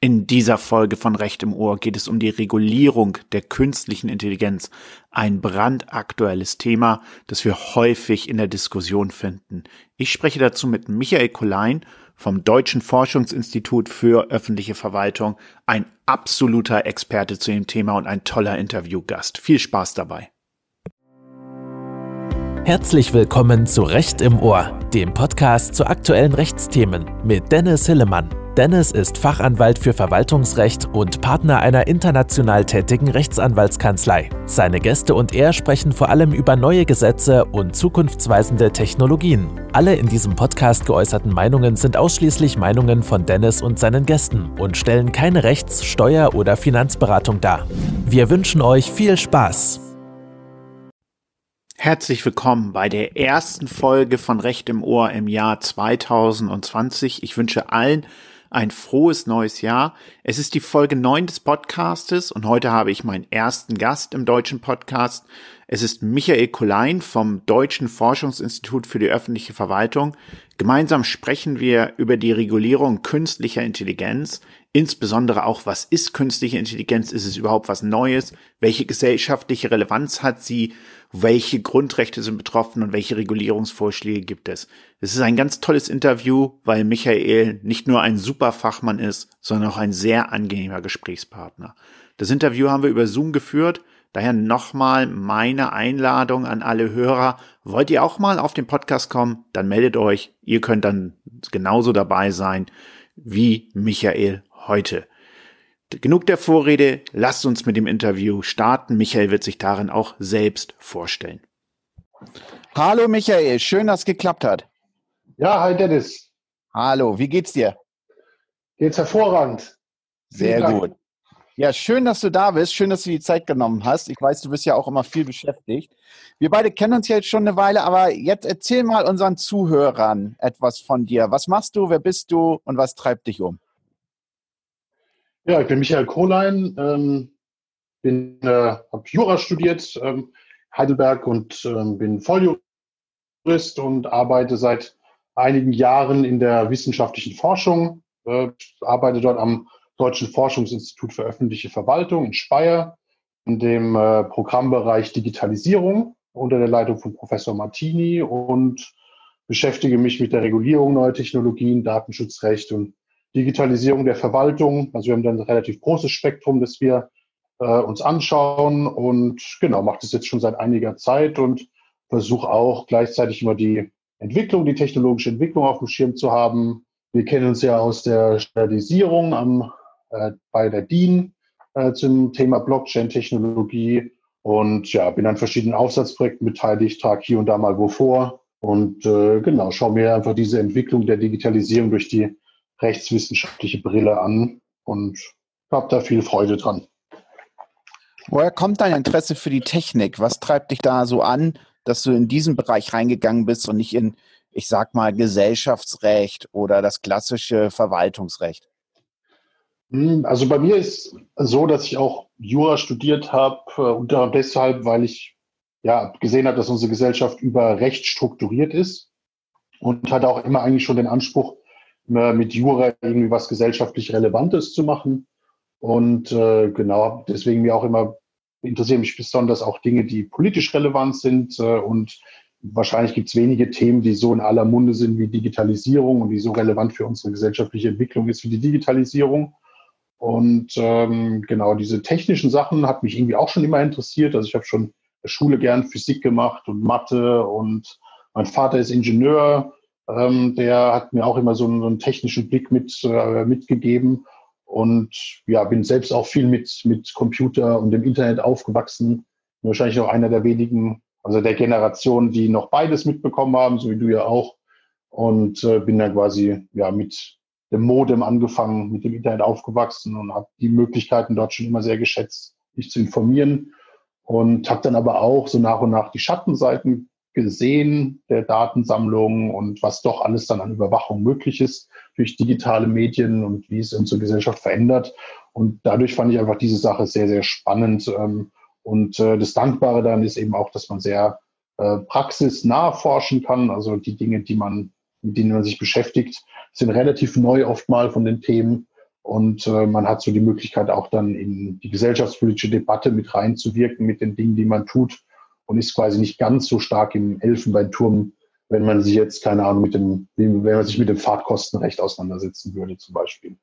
In dieser Folge von Recht im Ohr geht es um die Regulierung der künstlichen Intelligenz, ein brandaktuelles Thema, das wir häufig in der Diskussion finden. Ich spreche dazu mit Michael Kolein vom Deutschen Forschungsinstitut für öffentliche Verwaltung, ein absoluter Experte zu dem Thema und ein toller Interviewgast. Viel Spaß dabei. Herzlich willkommen zu Recht im Ohr, dem Podcast zu aktuellen Rechtsthemen mit Dennis Hillemann. Dennis ist Fachanwalt für Verwaltungsrecht und Partner einer international tätigen Rechtsanwaltskanzlei. Seine Gäste und er sprechen vor allem über neue Gesetze und zukunftsweisende Technologien. Alle in diesem Podcast geäußerten Meinungen sind ausschließlich Meinungen von Dennis und seinen Gästen und stellen keine Rechts-, Steuer- oder Finanzberatung dar. Wir wünschen euch viel Spaß. Herzlich willkommen bei der ersten Folge von Recht im Ohr im Jahr 2020. Ich wünsche allen ein frohes neues Jahr. Es ist die Folge 9 des Podcastes und heute habe ich meinen ersten Gast im deutschen Podcast. Es ist Michael Kolein vom Deutschen Forschungsinstitut für die öffentliche Verwaltung. Gemeinsam sprechen wir über die Regulierung künstlicher Intelligenz, insbesondere auch, was ist künstliche Intelligenz? Ist es überhaupt was Neues? Welche gesellschaftliche Relevanz hat sie? Welche Grundrechte sind betroffen und welche Regulierungsvorschläge gibt es. Es ist ein ganz tolles Interview, weil Michael nicht nur ein super Fachmann ist, sondern auch ein sehr angenehmer Gesprächspartner. Das Interview haben wir über Zoom geführt, daher nochmal meine Einladung an alle Hörer. Wollt ihr auch mal auf den Podcast kommen? Dann meldet euch. Ihr könnt dann genauso dabei sein wie Michael heute. Genug der Vorrede, lasst uns mit dem Interview starten. Michael wird sich darin auch selbst vorstellen. Hallo Michael, schön, dass es geklappt hat. Ja, hi Dennis. Hallo, wie geht's dir? Geht's hervorragend. Sehr gut. Ja, schön, dass du da bist. Schön, dass du die Zeit genommen hast. Ich weiß, du bist ja auch immer viel beschäftigt. Wir beide kennen uns ja jetzt schon eine Weile, aber jetzt erzähl mal unseren Zuhörern etwas von dir. Was machst du, wer bist du und was treibt dich um? Ja, ich bin Michael Kohlein, ähm, äh, habe Jura studiert, ähm, Heidelberg und ähm, bin Volljurist und arbeite seit einigen Jahren in der wissenschaftlichen Forschung, äh, arbeite dort am Deutschen Forschungsinstitut für öffentliche Verwaltung in Speyer in dem äh, Programmbereich Digitalisierung unter der Leitung von Professor Martini und beschäftige mich mit der Regulierung neuer Technologien, Datenschutzrecht und Digitalisierung der Verwaltung. Also wir haben dann ein relativ großes Spektrum, das wir äh, uns anschauen und genau, macht es jetzt schon seit einiger Zeit und versuche auch gleichzeitig immer die Entwicklung, die technologische Entwicklung auf dem Schirm zu haben. Wir kennen uns ja aus der Standardisierung am, äh, bei der DIN äh, zum Thema Blockchain-Technologie und ja, bin an verschiedenen Aufsatzprojekten beteiligt, trage hier und da mal wo vor und äh, genau, schaue mir einfach diese Entwicklung der Digitalisierung durch die rechtswissenschaftliche Brille an und habe da viel Freude dran. Woher kommt dein Interesse für die Technik? Was treibt dich da so an, dass du in diesen Bereich reingegangen bist und nicht in, ich sag mal, Gesellschaftsrecht oder das klassische Verwaltungsrecht? Hm, also bei mir ist so, dass ich auch Jura studiert habe, äh, unter deshalb, weil ich ja gesehen habe, dass unsere Gesellschaft über Recht strukturiert ist und hatte auch immer eigentlich schon den Anspruch, mit Jura irgendwie was gesellschaftlich Relevantes zu machen. Und äh, genau, deswegen mir auch immer interessieren mich besonders auch Dinge, die politisch relevant sind. Äh, und wahrscheinlich gibt es wenige Themen, die so in aller Munde sind wie Digitalisierung und die so relevant für unsere gesellschaftliche Entwicklung ist wie die Digitalisierung. Und ähm, genau, diese technischen Sachen hat mich irgendwie auch schon immer interessiert. Also ich habe schon in der Schule gern Physik gemacht und Mathe und mein Vater ist Ingenieur ähm, der hat mir auch immer so einen, einen technischen Blick mit, äh, mitgegeben. Und ja, bin selbst auch viel mit, mit Computer und dem Internet aufgewachsen. Wahrscheinlich auch einer der wenigen, also der Generation, die noch beides mitbekommen haben, so wie du ja auch. Und äh, bin dann quasi ja mit dem Modem angefangen, mit dem Internet aufgewachsen und habe die Möglichkeiten dort schon immer sehr geschätzt, mich zu informieren. Und habe dann aber auch so nach und nach die Schattenseiten gesehen der Datensammlung und was doch alles dann an Überwachung möglich ist durch digitale Medien und wie es unsere Gesellschaft verändert. Und dadurch fand ich einfach diese Sache sehr, sehr spannend. Ähm, und äh, das Dankbare daran ist eben auch, dass man sehr äh, praxisnah forschen kann. Also die Dinge, die man, mit denen man sich beschäftigt, sind relativ neu oftmal von den Themen. Und äh, man hat so die Möglichkeit, auch dann in die gesellschaftspolitische Debatte mit reinzuwirken mit den Dingen, die man tut und ist quasi nicht ganz so stark im Elfenbeinturm, wenn man sich jetzt, keine Ahnung, mit dem, wenn man sich mit dem Fahrtkostenrecht auseinandersetzen würde, zum Beispiel.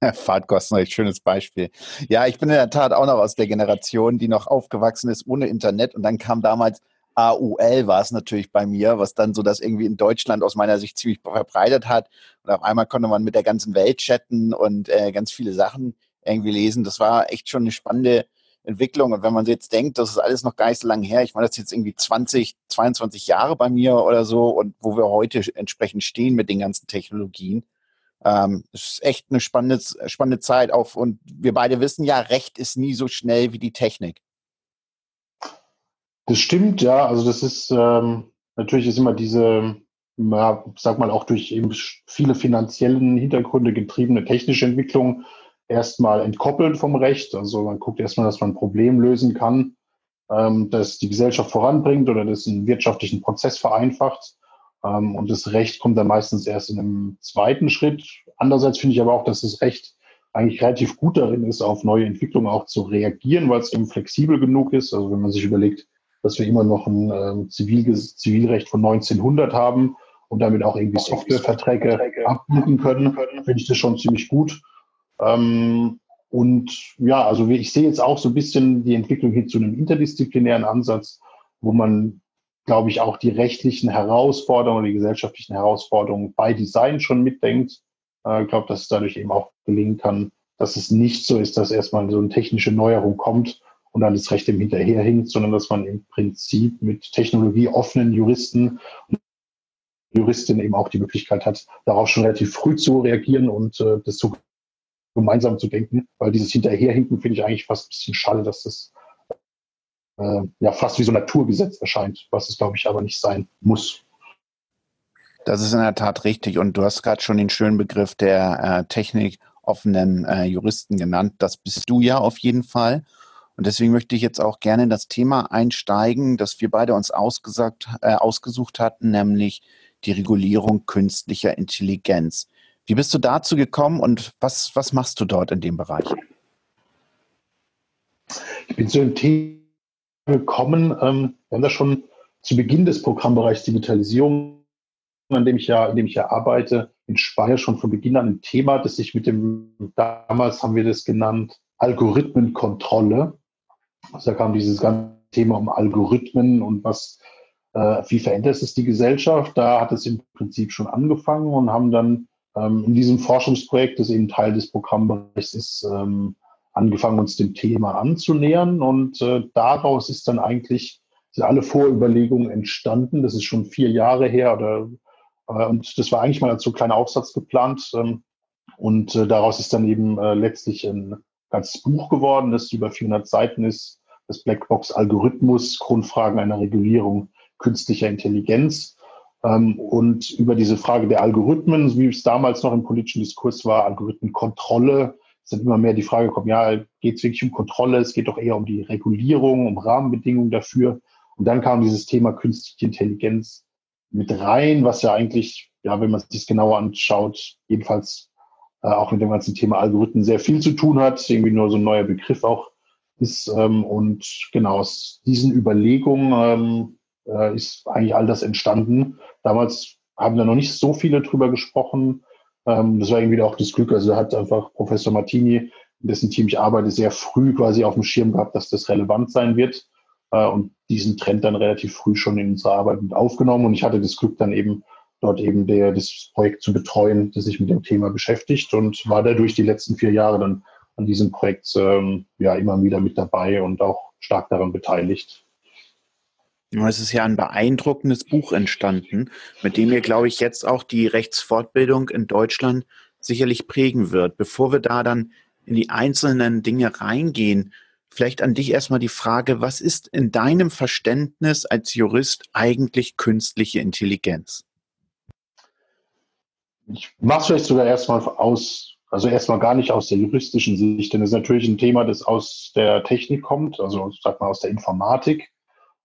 Fahrtkostenrecht, schönes Beispiel. Ja, ich bin in der Tat auch noch aus der Generation, die noch aufgewachsen ist ohne Internet und dann kam damals AUL war es natürlich bei mir, was dann so das irgendwie in Deutschland aus meiner Sicht ziemlich verbreitet hat. Und auf einmal konnte man mit der ganzen Welt chatten und äh, ganz viele Sachen irgendwie lesen. Das war echt schon eine spannende Entwicklung. Und wenn man jetzt denkt, das ist alles noch gar nicht so lange her, ich meine, das ist jetzt irgendwie 20, 22 Jahre bei mir oder so und wo wir heute entsprechend stehen mit den ganzen Technologien. Ähm, ist echt eine spannende, spannende Zeit. Auf, und wir beide wissen ja, Recht ist nie so schnell wie die Technik. Das stimmt, ja. Also das ist ähm, natürlich ist immer diese, ja, sag mal auch durch eben viele finanziellen Hintergründe getriebene technische Entwicklung erstmal entkoppelt vom Recht. Also man guckt erstmal, dass man ein Problem lösen kann, ähm, das die Gesellschaft voranbringt oder das einen wirtschaftlichen Prozess vereinfacht. Ähm, und das Recht kommt dann meistens erst in einem zweiten Schritt. Andererseits finde ich aber auch, dass das Recht eigentlich relativ gut darin ist, auf neue Entwicklungen auch zu reagieren, weil es eben flexibel genug ist. Also wenn man sich überlegt, dass wir immer noch ein ähm, Zivil Zivilrecht von 1900 haben und damit auch irgendwie Softwareverträge abbilden können, finde ich das schon ziemlich gut. Ähm, und ja, also ich sehe jetzt auch so ein bisschen die Entwicklung hin zu einem interdisziplinären Ansatz, wo man, glaube ich, auch die rechtlichen Herausforderungen, die gesellschaftlichen Herausforderungen bei Design schon mitdenkt. Äh, ich glaube, dass es dadurch eben auch gelingen kann, dass es nicht so ist, dass erstmal so eine technische Neuerung kommt und dann das Recht im hinterherhinkt, sondern dass man im Prinzip mit technologieoffenen Juristen und Juristinnen eben auch die Möglichkeit hat, darauf schon relativ früh zu reagieren und äh, das so gemeinsam zu denken, weil dieses Hinterherhinken finde ich eigentlich fast ein bisschen schade, dass das äh, ja fast wie so ein Naturgesetz erscheint, was es glaube ich aber nicht sein muss. Das ist in der Tat richtig und du hast gerade schon den schönen Begriff der äh, technikoffenen äh, Juristen genannt. Das bist du ja auf jeden Fall. Und deswegen möchte ich jetzt auch gerne in das Thema einsteigen, das wir beide uns ausgesagt, äh, ausgesucht hatten, nämlich die Regulierung künstlicher Intelligenz. Wie bist du dazu gekommen und was, was machst du dort in dem Bereich? Ich bin zu dem Thema gekommen, ähm, wir haben das schon zu Beginn des Programmbereichs Digitalisierung, an dem ich ja, in dem ich ja arbeite, in Speyer schon von Beginn an ein Thema, das sich mit dem, damals haben wir das genannt, Algorithmenkontrolle also da kam dieses ganze Thema um Algorithmen und was, äh, wie verändert es die Gesellschaft? Da hat es im Prinzip schon angefangen und haben dann ähm, in diesem Forschungsprojekt, das eben Teil des Programmbereichs ist, ähm, angefangen, uns dem Thema anzunähern. Und äh, daraus ist dann eigentlich sind alle Vorüberlegungen entstanden. Das ist schon vier Jahre her oder äh, und das war eigentlich mal als so kleiner Aufsatz geplant. Ähm, und äh, daraus ist dann eben äh, letztlich ein ganzes Buch geworden, das über 400 Seiten ist, das Blackbox Algorithmus, Grundfragen einer Regulierung künstlicher Intelligenz. Ähm, und über diese Frage der Algorithmen, wie es damals noch im politischen Diskurs war, Algorithmenkontrolle, sind immer mehr die Frage gekommen, ja, geht es wirklich um Kontrolle? Es geht doch eher um die Regulierung, um Rahmenbedingungen dafür. Und dann kam dieses Thema künstliche Intelligenz mit rein, was ja eigentlich, ja, wenn man sich das genauer anschaut, jedenfalls äh, auch mit dem ganzen Thema Algorithmen sehr viel zu tun hat, irgendwie nur so ein neuer Begriff auch ist. Ähm, und genau aus diesen Überlegungen ähm, äh, ist eigentlich all das entstanden. Damals haben da noch nicht so viele drüber gesprochen. Ähm, das war irgendwie auch das Glück. Also hat einfach Professor Martini, in dessen Team ich arbeite, sehr früh quasi auf dem Schirm gehabt, dass das relevant sein wird. Äh, und diesen Trend dann relativ früh schon in unsere Arbeit mit aufgenommen. Und ich hatte das Glück dann eben dort eben der, das Projekt zu betreuen, das sich mit dem Thema beschäftigt und war dadurch die letzten vier Jahre dann an diesem Projekt ähm, ja immer wieder mit dabei und auch stark daran beteiligt. Es ist ja ein beeindruckendes Buch entstanden, mit dem ihr, glaube ich, jetzt auch die Rechtsfortbildung in Deutschland sicherlich prägen wird. Bevor wir da dann in die einzelnen Dinge reingehen, vielleicht an dich erstmal die Frage, was ist in deinem Verständnis als Jurist eigentlich künstliche Intelligenz? Ich mache es vielleicht sogar erstmal aus, also erstmal gar nicht aus der juristischen Sicht, denn es ist natürlich ein Thema, das aus der Technik kommt, also sag mal aus der Informatik.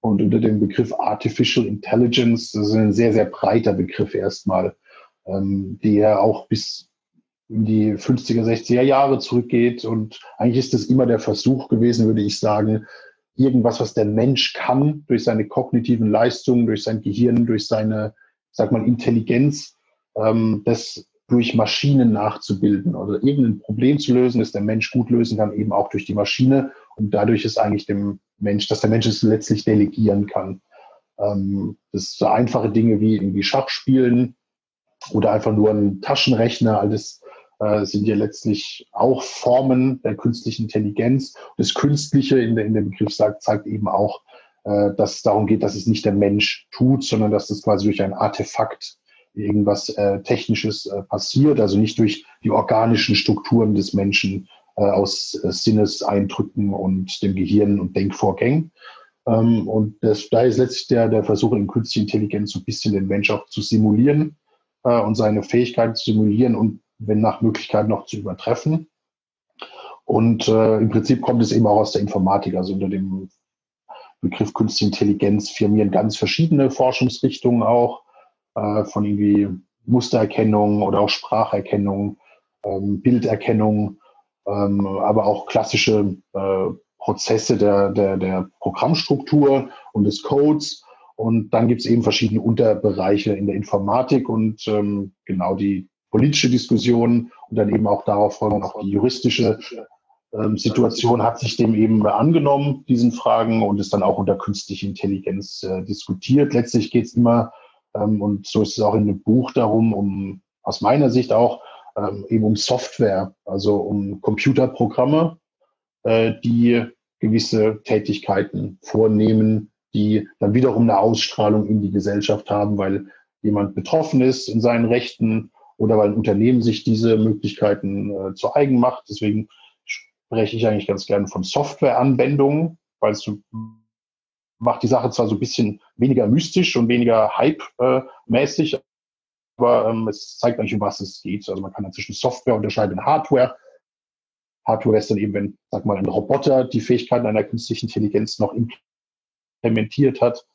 Und unter dem Begriff Artificial Intelligence, das ist ein sehr, sehr breiter Begriff erstmal, ähm, der auch bis in die 50er, 60er Jahre zurückgeht. Und eigentlich ist es immer der Versuch gewesen, würde ich sagen, irgendwas, was der Mensch kann, durch seine kognitiven Leistungen, durch sein Gehirn, durch seine, sag mal, Intelligenz, ähm, das durch Maschinen nachzubilden oder irgendein Problem zu lösen, das der Mensch gut lösen kann, eben auch durch die Maschine. Und dadurch ist eigentlich dem Mensch, dass der Mensch es letztlich delegieren kann. Ähm, das so einfache Dinge wie irgendwie Schach spielen oder einfach nur ein Taschenrechner, alles äh, sind ja letztlich auch Formen der künstlichen Intelligenz. Das Künstliche in, der, in dem Begriff sagt, zeigt eben auch, äh, dass es darum geht, dass es nicht der Mensch tut, sondern dass es quasi durch ein Artefakt irgendwas äh, Technisches äh, passiert, also nicht durch die organischen Strukturen des Menschen äh, aus äh, Sinneseindrücken und dem Gehirn und Denkvorgängen. Ähm, und das, da ist letztlich der, der Versuch in künstliche Intelligenz so ein bisschen den Mensch auch zu simulieren äh, und seine Fähigkeiten zu simulieren und wenn nach Möglichkeit noch zu übertreffen. Und äh, im Prinzip kommt es eben auch aus der Informatik, also unter dem Begriff Künstliche Intelligenz firmieren ganz verschiedene Forschungsrichtungen auch, äh, von irgendwie Mustererkennung oder auch Spracherkennung, ähm, Bilderkennung, ähm, aber auch klassische äh, Prozesse der, der, der Programmstruktur und des Codes. Und dann gibt es eben verschiedene Unterbereiche in der Informatik und ähm, genau die politische Diskussion und dann eben auch darauf folgend auch die juristische ähm, Situation hat sich dem eben angenommen, diesen Fragen, und ist dann auch unter künstliche Intelligenz äh, diskutiert. Letztlich geht es immer, ähm, und so ist es auch in dem Buch darum, um aus meiner Sicht auch ähm, eben um Software, also um Computerprogramme, äh, die gewisse Tätigkeiten vornehmen, die dann wiederum eine Ausstrahlung in die Gesellschaft haben, weil jemand betroffen ist in seinen Rechten oder weil ein Unternehmen sich diese Möglichkeiten äh, zu eigen macht. Deswegen spreche ich eigentlich ganz gerne von Softwareanwendungen, weil es macht die Sache zwar so ein bisschen weniger mystisch und weniger hype-mäßig, aber ähm, es zeigt eigentlich, um was es geht. Also man kann dann zwischen Software unterscheiden und Hardware. Hardware ist dann eben, wenn, sag mal, ein Roboter die Fähigkeiten einer künstlichen Intelligenz noch implementiert hat.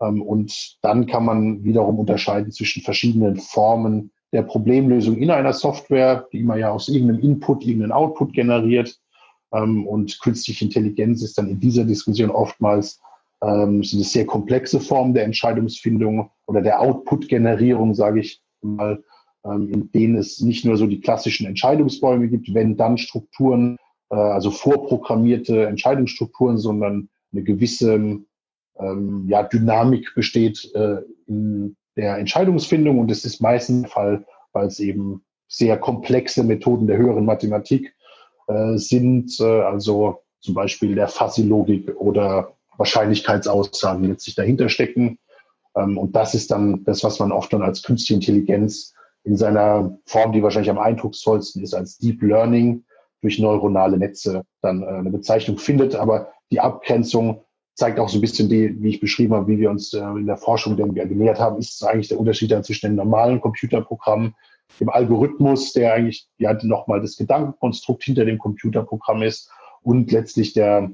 Ähm, und dann kann man wiederum unterscheiden zwischen verschiedenen Formen der Problemlösung in einer Software, die immer ja aus irgendeinem Input irgendeinen Output generiert. Ähm, und künstliche Intelligenz ist dann in dieser Diskussion oftmals ähm, sind es sehr komplexe Formen der Entscheidungsfindung oder der Output-Generierung, sage ich mal, ähm, in denen es nicht nur so die klassischen Entscheidungsbäume gibt, wenn dann Strukturen, äh, also vorprogrammierte Entscheidungsstrukturen, sondern eine gewisse ähm, ja, Dynamik besteht äh, in der Entscheidungsfindung. Und es ist meistens der Fall, weil es eben sehr komplexe Methoden der höheren Mathematik äh, sind, äh, also zum Beispiel der Fuzzy-Logik oder Wahrscheinlichkeitsaussagen, letztlich dahinter stecken. Ähm, und das ist dann das, was man oft dann als künstliche Intelligenz in seiner Form, die wahrscheinlich am eindrucksvollsten ist, als Deep Learning durch neuronale Netze dann äh, eine Bezeichnung findet. Aber die Abgrenzung zeigt auch so ein bisschen die, wie ich beschrieben habe, wie wir uns äh, in der Forschung dem genähert haben, ist eigentlich der Unterschied dann zwischen dem normalen Computerprogramm, dem Algorithmus, der eigentlich ja nochmal das Gedankenkonstrukt hinter dem Computerprogramm ist und letztlich der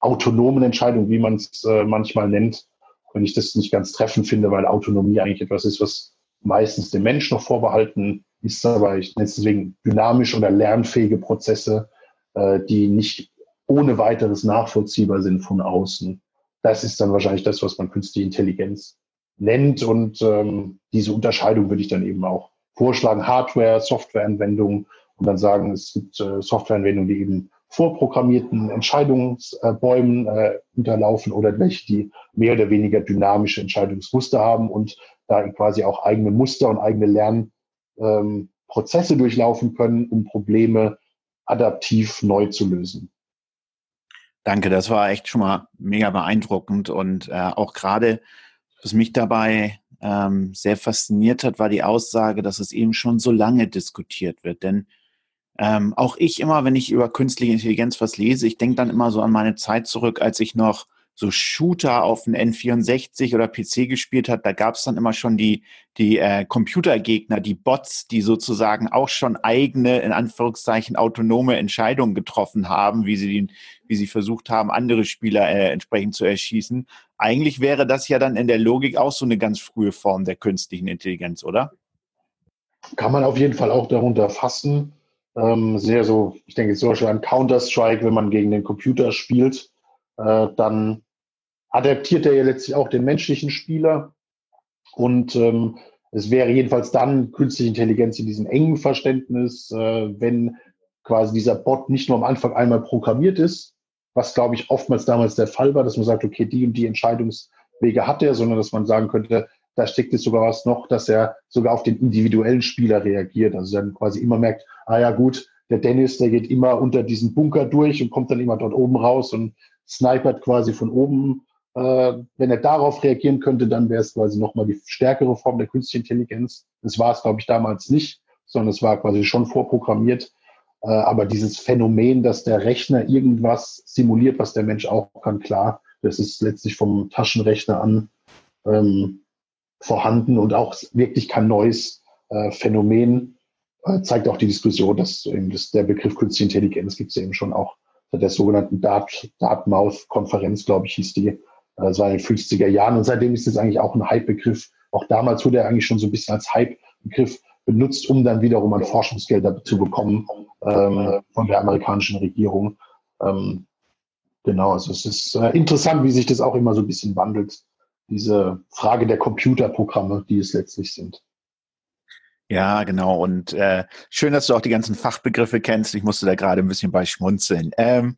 autonomen Entscheidung, wie man es äh, manchmal nennt, wenn ich das nicht ganz treffend finde, weil Autonomie eigentlich etwas ist, was meistens dem Menschen noch vorbehalten ist, aber ich nenne es deswegen dynamisch oder lernfähige Prozesse, äh, die nicht ohne weiteres nachvollziehbar sind von außen das ist dann wahrscheinlich das, was man künstliche Intelligenz nennt. Und ähm, diese Unterscheidung würde ich dann eben auch vorschlagen. Hardware, Softwareanwendungen und dann sagen, es gibt äh, Softwareanwendungen, die eben vorprogrammierten Entscheidungsbäumen äh, unterlaufen oder welche, die mehr oder weniger dynamische Entscheidungsmuster haben und da quasi auch eigene Muster und eigene Lernprozesse ähm, durchlaufen können, um Probleme adaptiv neu zu lösen. Danke, das war echt schon mal mega beeindruckend und äh, auch gerade, was mich dabei ähm, sehr fasziniert hat, war die Aussage, dass es eben schon so lange diskutiert wird. Denn ähm, auch ich immer, wenn ich über künstliche Intelligenz was lese, ich denke dann immer so an meine Zeit zurück, als ich noch so Shooter auf dem N64 oder PC gespielt hat, da gab es dann immer schon die, die äh, Computergegner, die Bots, die sozusagen auch schon eigene, in Anführungszeichen, autonome Entscheidungen getroffen haben, wie sie, die, wie sie versucht haben, andere Spieler äh, entsprechend zu erschießen. Eigentlich wäre das ja dann in der Logik auch so eine ganz frühe Form der künstlichen Intelligenz, oder? kann man auf jeden Fall auch darunter fassen. Ähm, sehr so, ich denke zum Beispiel an Counter-Strike, wenn man gegen den Computer spielt, äh, dann adaptiert er ja letztlich auch den menschlichen Spieler. Und ähm, es wäre jedenfalls dann künstliche Intelligenz in diesem engen Verständnis, äh, wenn quasi dieser Bot nicht nur am Anfang einmal programmiert ist, was glaube ich oftmals damals der Fall war, dass man sagt, okay, die und die Entscheidungswege hat er, sondern dass man sagen könnte, da steckt jetzt sogar was noch, dass er sogar auf den individuellen Spieler reagiert. Also dann quasi immer merkt, ah ja gut, der Dennis, der geht immer unter diesen Bunker durch und kommt dann immer dort oben raus und snipert quasi von oben. Äh, wenn er darauf reagieren könnte, dann wäre es quasi nochmal die stärkere Form der künstlichen Intelligenz. Das war es, glaube ich, damals nicht, sondern es war quasi schon vorprogrammiert. Äh, aber dieses Phänomen, dass der Rechner irgendwas simuliert, was der Mensch auch kann, klar, das ist letztlich vom Taschenrechner an ähm, vorhanden und auch wirklich kein neues äh, Phänomen. Äh, zeigt auch die Diskussion, dass eben der Begriff Künstliche Intelligenz gibt es eben schon auch seit der sogenannten Dart, Dartmouth-Konferenz, glaube ich, hieß die. Das war in den 50er Jahren und seitdem ist es eigentlich auch ein Hype-Begriff. Auch damals wurde er eigentlich schon so ein bisschen als Hype-Begriff benutzt, um dann wiederum an Forschungsgelder zu bekommen ähm, von der amerikanischen Regierung. Ähm, genau, also es ist äh, interessant, wie sich das auch immer so ein bisschen wandelt diese Frage der Computerprogramme, die es letztlich sind. Ja, genau. Und äh, schön, dass du auch die ganzen Fachbegriffe kennst. Ich musste da gerade ein bisschen bei schmunzeln. Ähm,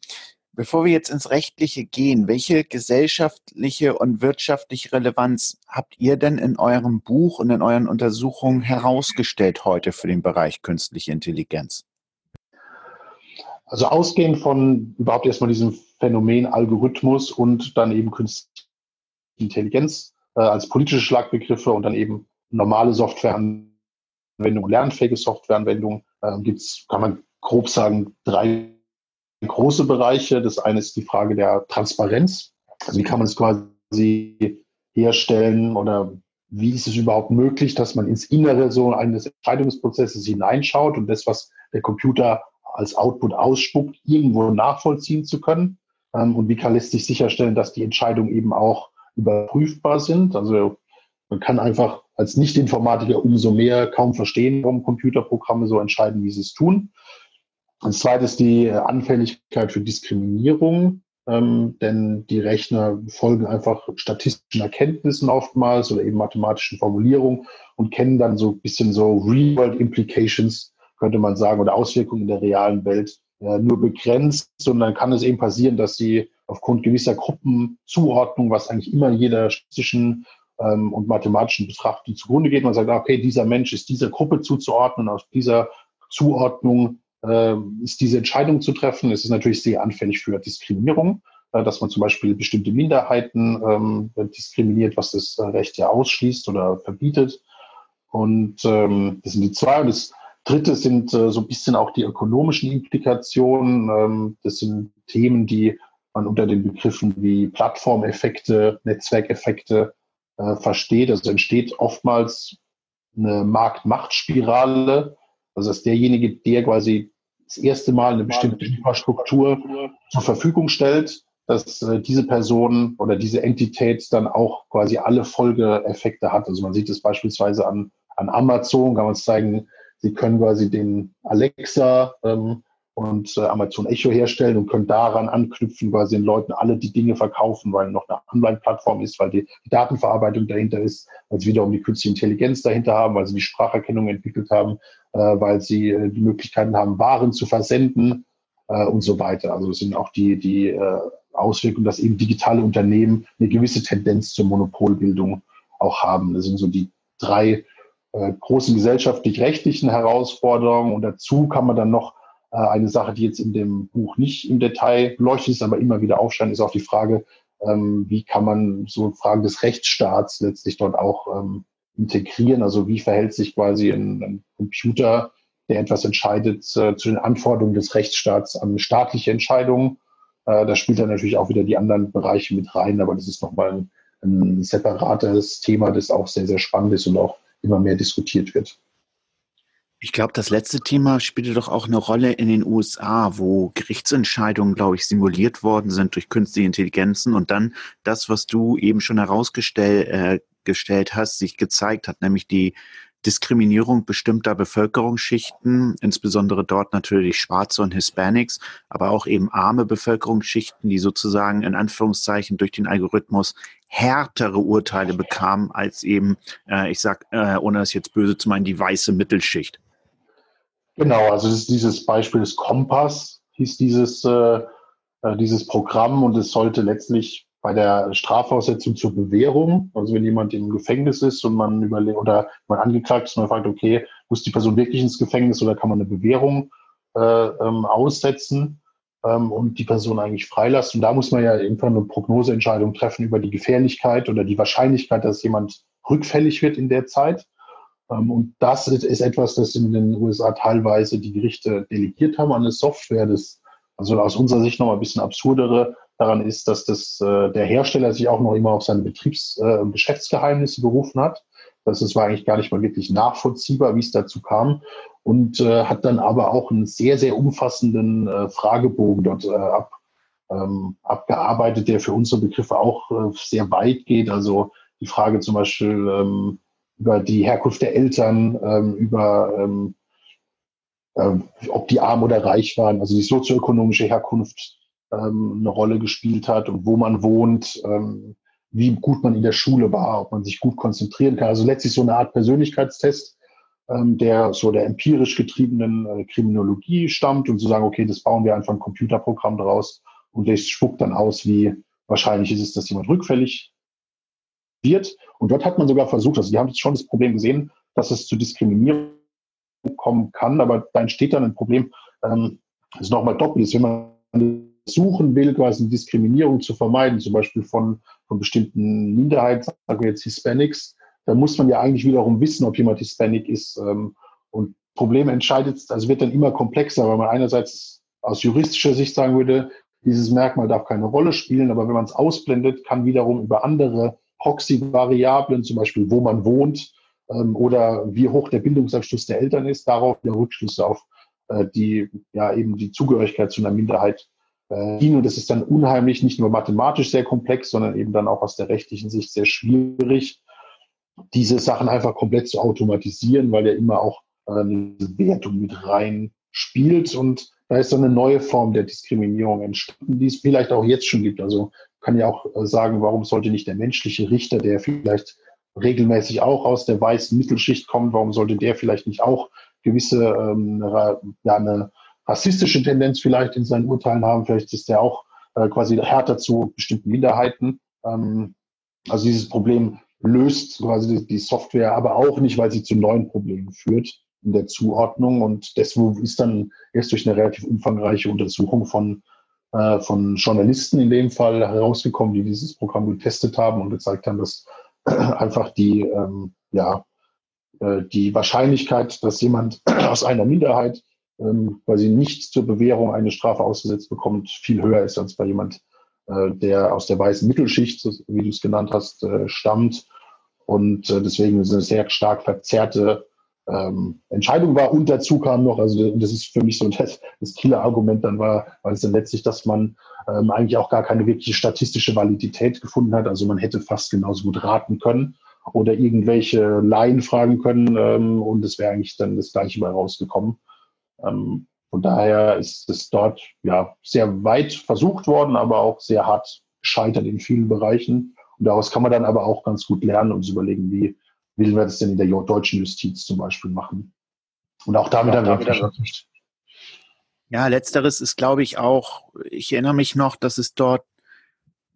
bevor wir jetzt ins Rechtliche gehen, welche gesellschaftliche und wirtschaftliche Relevanz habt ihr denn in eurem Buch und in euren Untersuchungen herausgestellt heute für den Bereich künstliche Intelligenz? Also ausgehend von überhaupt erstmal diesem Phänomen Algorithmus und dann eben künstliche Intelligenz äh, als politische Schlagbegriffe und dann eben normale Softwareanwendungen, lernfähige Softwareanwendungen. Äh, gibt's, kann man grob sagen, drei große Bereiche. Das eine ist die Frage der Transparenz. Also wie kann man es quasi herstellen oder wie ist es überhaupt möglich, dass man ins Innere so eines Entscheidungsprozesses hineinschaut und das, was der Computer als Output ausspuckt, irgendwo nachvollziehen zu können? Ähm, und wie kann lässt sich sicherstellen, dass die Entscheidung eben auch überprüfbar sind. Also man kann einfach als Nicht-Informatiker umso mehr kaum verstehen, warum Computerprogramme so entscheiden, wie sie es tun. Als zweites die Anfälligkeit für Diskriminierung, ähm, denn die Rechner folgen einfach statistischen Erkenntnissen oftmals oder eben mathematischen Formulierungen und kennen dann so ein bisschen so Real-World Implications, könnte man sagen, oder Auswirkungen in der realen Welt äh, nur begrenzt. Und dann kann es eben passieren, dass sie aufgrund gewisser Gruppenzuordnung, was eigentlich immer jeder statistischen ähm, und mathematischen Betrachtung zugrunde geht. Man sagt, okay, dieser Mensch ist dieser Gruppe zuzuordnen, aus dieser Zuordnung äh, ist diese Entscheidung zu treffen. Es ist natürlich sehr anfällig für Diskriminierung, äh, dass man zum Beispiel bestimmte Minderheiten ähm, diskriminiert, was das Recht ja ausschließt oder verbietet. Und ähm, das sind die zwei. Und das dritte sind äh, so ein bisschen auch die ökonomischen Implikationen. Ähm, das sind Themen, die man unter den Begriffen wie Plattformeffekte, Netzwerkeffekte äh, versteht. Also entsteht oftmals eine Markt-Macht-Spirale. Also dass derjenige, der quasi das erste Mal eine bestimmte Infrastruktur zur Verfügung stellt, dass äh, diese Person oder diese Entität dann auch quasi alle Folgeeffekte hat. Also man sieht es beispielsweise an, an Amazon, kann man es zeigen, sie können quasi den Alexa ähm, und äh, Amazon Echo herstellen und können daran anknüpfen, weil sie den Leuten alle die Dinge verkaufen, weil noch eine Online-Plattform ist, weil die, Datenverarbeitung dahinter ist, weil sie wiederum die künstliche Intelligenz dahinter haben, weil sie die Spracherkennung entwickelt haben, äh, weil sie äh, die Möglichkeiten haben, Waren zu versenden äh, und so weiter. Also das sind auch die, die äh, Auswirkungen, dass eben digitale Unternehmen eine gewisse Tendenz zur Monopolbildung auch haben. Das sind so die drei äh, großen gesellschaftlich-rechtlichen Herausforderungen und dazu kann man dann noch eine Sache, die jetzt in dem Buch nicht im Detail beleuchtet ist, aber immer wieder aufscheint, ist auch die Frage, ähm, wie kann man so Fragen des Rechtsstaats letztlich dort auch ähm, integrieren? Also wie verhält sich quasi ein, ein Computer, der etwas entscheidet, äh, zu den Anforderungen des Rechtsstaats an staatliche Entscheidungen? Äh, da spielt dann natürlich auch wieder die anderen Bereiche mit rein, aber das ist nochmal ein, ein separates Thema, das auch sehr, sehr spannend ist und auch immer mehr diskutiert wird. Ich glaube, das letzte Thema spielte doch auch eine Rolle in den USA, wo Gerichtsentscheidungen, glaube ich, simuliert worden sind durch künstliche Intelligenzen und dann das, was du eben schon herausgestellt äh, gestellt hast, sich gezeigt hat, nämlich die Diskriminierung bestimmter Bevölkerungsschichten, insbesondere dort natürlich Schwarze und Hispanics, aber auch eben arme Bevölkerungsschichten, die sozusagen in Anführungszeichen durch den Algorithmus härtere Urteile bekamen als eben, äh, ich sag, äh, ohne das jetzt böse zu meinen, die weiße Mittelschicht. Genau, also das ist dieses Beispiel des Kompass, hieß dieses, äh, äh, dieses Programm und es sollte letztlich bei der Strafaussetzung zur Bewährung, also wenn jemand im Gefängnis ist und man überlegt oder man angeklagt ist und man fragt, okay, muss die Person wirklich ins Gefängnis oder kann man eine Bewährung äh, ähm, aussetzen ähm, und die Person eigentlich freilassen? Und da muss man ja irgendwann eine Prognoseentscheidung treffen über die Gefährlichkeit oder die Wahrscheinlichkeit, dass jemand rückfällig wird in der Zeit. Ähm, und das ist, etwas, das in den USA teilweise die Gerichte delegiert haben an eine Software, das also aus unserer Sicht nochmal ein bisschen absurdere daran ist, dass das, äh, der Hersteller sich auch noch immer auf seine Betriebs- äh, und Geschäftsgeheimnisse berufen hat. Das war eigentlich gar nicht mal wirklich nachvollziehbar, wie es dazu kam. Und äh, hat dann aber auch einen sehr, sehr umfassenden Fragebogen dort ab, ähm, abgearbeitet, der für unsere Begriffe auch sehr weit geht. Also die Frage zum Beispiel ähm, über die Herkunft der Eltern, ähm, über ähm, äh, ob die arm oder reich waren, also die sozioökonomische Herkunft ähm, eine Rolle gespielt hat und wo man wohnt, ähm, wie gut man in der Schule war, ob man sich gut konzentrieren kann. Also letztlich so eine Art Persönlichkeitstest, ähm, der so der empirisch getriebenen äh, Kriminologie stammt und zu sagen, okay, das bauen wir einfach ein Computerprogramm daraus und das spuckt dann aus, wie wahrscheinlich ist es, dass jemand rückfällig wird. Und dort hat man sogar versucht, also die haben schon das Problem gesehen, dass es zu Diskriminierung kommen kann, aber da entsteht dann ein Problem, ähm, das ist nochmal doppelt ist, wenn man suchen will, quasi Diskriminierung zu vermeiden, zum Beispiel von, von bestimmten Minderheiten, sagen wir jetzt Hispanics, dann muss man ja eigentlich wiederum wissen, ob jemand Hispanic ist. Ähm, und Problem entscheidet, also wird dann immer komplexer, weil man einerseits aus juristischer Sicht sagen würde, dieses Merkmal darf keine Rolle spielen, aber wenn man es ausblendet, kann wiederum über andere Proxy-Variablen, zum Beispiel wo man wohnt ähm, oder wie hoch der Bildungsabschluss der Eltern ist, darauf wieder Rückschlüsse auf äh, die ja eben die Zugehörigkeit zu einer Minderheit äh, und das ist dann unheimlich, nicht nur mathematisch sehr komplex, sondern eben dann auch aus der rechtlichen Sicht sehr schwierig, diese Sachen einfach komplett zu automatisieren, weil ja immer auch äh, eine Wertung mit rein spielt und da ist dann eine neue Form der Diskriminierung entstanden, die es vielleicht auch jetzt schon gibt. Also kann ja auch äh, sagen, warum sollte nicht der menschliche Richter, der vielleicht regelmäßig auch aus der weißen Mittelschicht kommt, warum sollte der vielleicht nicht auch gewisse ähm, ja, eine rassistische Tendenz vielleicht in seinen Urteilen haben. Vielleicht ist er auch äh, quasi härter zu bestimmten Minderheiten. Ähm, also dieses Problem löst quasi die Software aber auch nicht, weil sie zu neuen Problemen führt in der Zuordnung. Und deswegen ist dann erst durch eine relativ umfangreiche Untersuchung von, äh, von Journalisten in dem Fall herausgekommen, die dieses Programm getestet haben und gezeigt haben, dass einfach die, ähm, ja, äh, die Wahrscheinlichkeit, dass jemand aus einer Minderheit ähm, sie nicht zur Bewährung eine Strafe ausgesetzt bekommt, viel höher ist als bei jemand, äh, der aus der weißen Mittelschicht, wie du es genannt hast, äh, stammt. Und äh, deswegen ist eine sehr stark verzerrte ähm, Entscheidung war. Und dazu kam noch, also das ist für mich so das, das Killer-Argument dann war, weil es dann letztlich, dass man ähm, eigentlich auch gar keine wirkliche statistische Validität gefunden hat. Also man hätte fast genauso gut raten können oder irgendwelche Laien fragen können ähm, und es wäre eigentlich dann das gleiche mal rausgekommen. Ähm, von daher ist es dort ja sehr weit versucht worden, aber auch sehr hart gescheitert in vielen Bereichen. Und daraus kann man dann aber auch ganz gut lernen und überlegen, wie will wir das denn in der deutschen Justiz zum Beispiel machen. Und auch damit ja, dann damit nicht. Ja, letzteres ist, glaube ich, auch, ich erinnere mich noch, dass es dort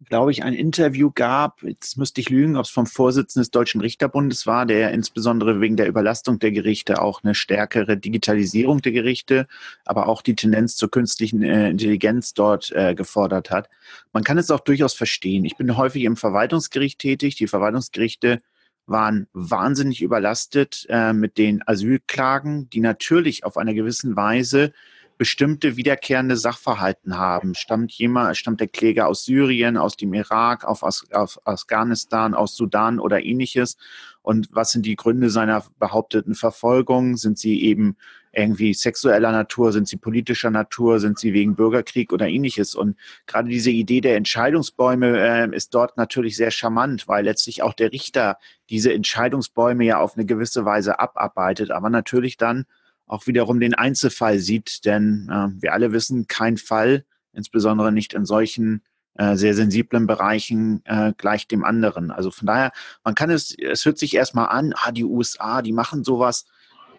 glaube ich, ein Interview gab, jetzt müsste ich lügen, ob es vom Vorsitzenden des Deutschen Richterbundes war, der insbesondere wegen der Überlastung der Gerichte auch eine stärkere Digitalisierung der Gerichte, aber auch die Tendenz zur künstlichen äh, Intelligenz dort äh, gefordert hat. Man kann es auch durchaus verstehen. Ich bin häufig im Verwaltungsgericht tätig. Die Verwaltungsgerichte waren wahnsinnig überlastet äh, mit den Asylklagen, die natürlich auf einer gewissen Weise bestimmte wiederkehrende Sachverhalten haben. Stammt jemand, stammt der Kläger aus Syrien, aus dem Irak, auf, aus, auf Afghanistan, aus Sudan oder ähnliches? Und was sind die Gründe seiner behaupteten Verfolgung? Sind sie eben irgendwie sexueller Natur, sind sie politischer Natur, sind sie wegen Bürgerkrieg oder ähnliches. Und gerade diese Idee der Entscheidungsbäume äh, ist dort natürlich sehr charmant, weil letztlich auch der Richter diese Entscheidungsbäume ja auf eine gewisse Weise abarbeitet, aber natürlich dann auch wiederum den Einzelfall sieht, denn äh, wir alle wissen, kein Fall, insbesondere nicht in solchen äh, sehr sensiblen Bereichen äh, gleich dem anderen. Also von daher, man kann es, es hört sich erstmal an, ah, die USA, die machen sowas.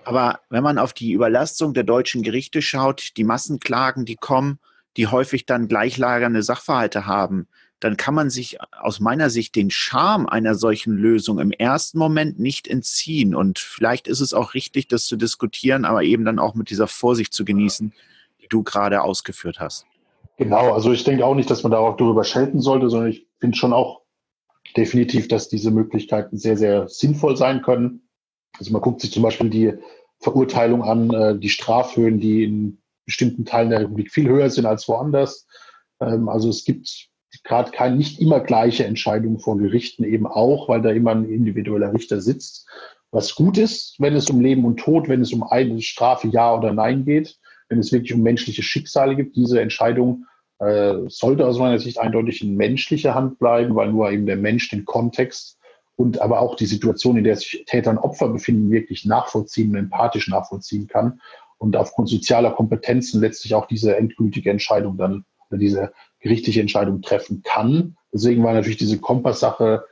Aber wenn man auf die Überlastung der deutschen Gerichte schaut, die Massenklagen, die kommen, die häufig dann gleichlagernde Sachverhalte haben, dann kann man sich aus meiner Sicht den Charme einer solchen Lösung im ersten Moment nicht entziehen. Und vielleicht ist es auch richtig, das zu diskutieren, aber eben dann auch mit dieser Vorsicht zu genießen, die du gerade ausgeführt hast. Genau, also ich denke auch nicht, dass man da auch darüber schelten sollte, sondern ich finde schon auch definitiv, dass diese Möglichkeiten sehr, sehr sinnvoll sein können. Also man guckt sich zum Beispiel die Verurteilung an, äh, die Strafhöhen, die in bestimmten Teilen der Republik viel höher sind als woanders. Ähm, also es gibt gerade keine nicht immer gleiche Entscheidungen vor Gerichten eben auch, weil da immer ein individueller Richter sitzt. Was gut ist, wenn es um Leben und Tod, wenn es um eine Strafe Ja oder Nein geht wenn es wirklich um menschliche Schicksale gibt. Diese Entscheidung äh, sollte aus meiner Sicht eindeutig in menschlicher Hand bleiben, weil nur eben der Mensch den Kontext und aber auch die Situation, in der sich Täter und Opfer befinden, wirklich nachvollziehen und empathisch nachvollziehen kann und aufgrund sozialer Kompetenzen letztlich auch diese endgültige Entscheidung dann oder diese gerichtliche Entscheidung treffen kann. Deswegen war natürlich diese Kompass-Sache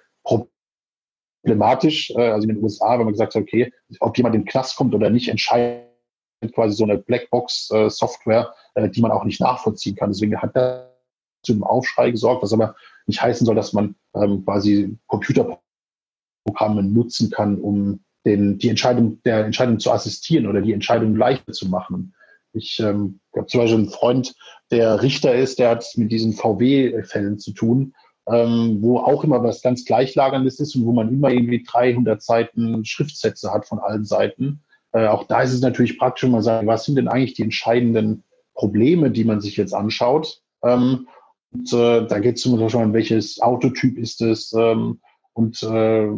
problematisch, äh, also in den USA, wenn man gesagt hat, okay, ob jemand in den Knast kommt oder nicht, entscheidet quasi so eine Blackbox-Software, äh, die man auch nicht nachvollziehen kann. Deswegen hat er zu einem Aufschrei gesorgt, was aber nicht heißen soll, dass man ähm, quasi Computerprogramme nutzen kann, um den, die Entscheidung der Entscheidung zu assistieren oder die Entscheidung leichter zu machen. Ich ähm, habe zum Beispiel einen Freund, der Richter ist, der hat mit diesen VW-Fällen zu tun, ähm, wo auch immer was ganz Gleichlagerndes ist und wo man immer irgendwie 300 Seiten Schriftsätze hat von allen Seiten. Äh, auch da ist es natürlich praktisch, wenn man sagt, was sind denn eigentlich die entscheidenden Probleme, die man sich jetzt anschaut? Ähm, und äh, da geht es zum Beispiel um welches Autotyp ist es ähm, und äh,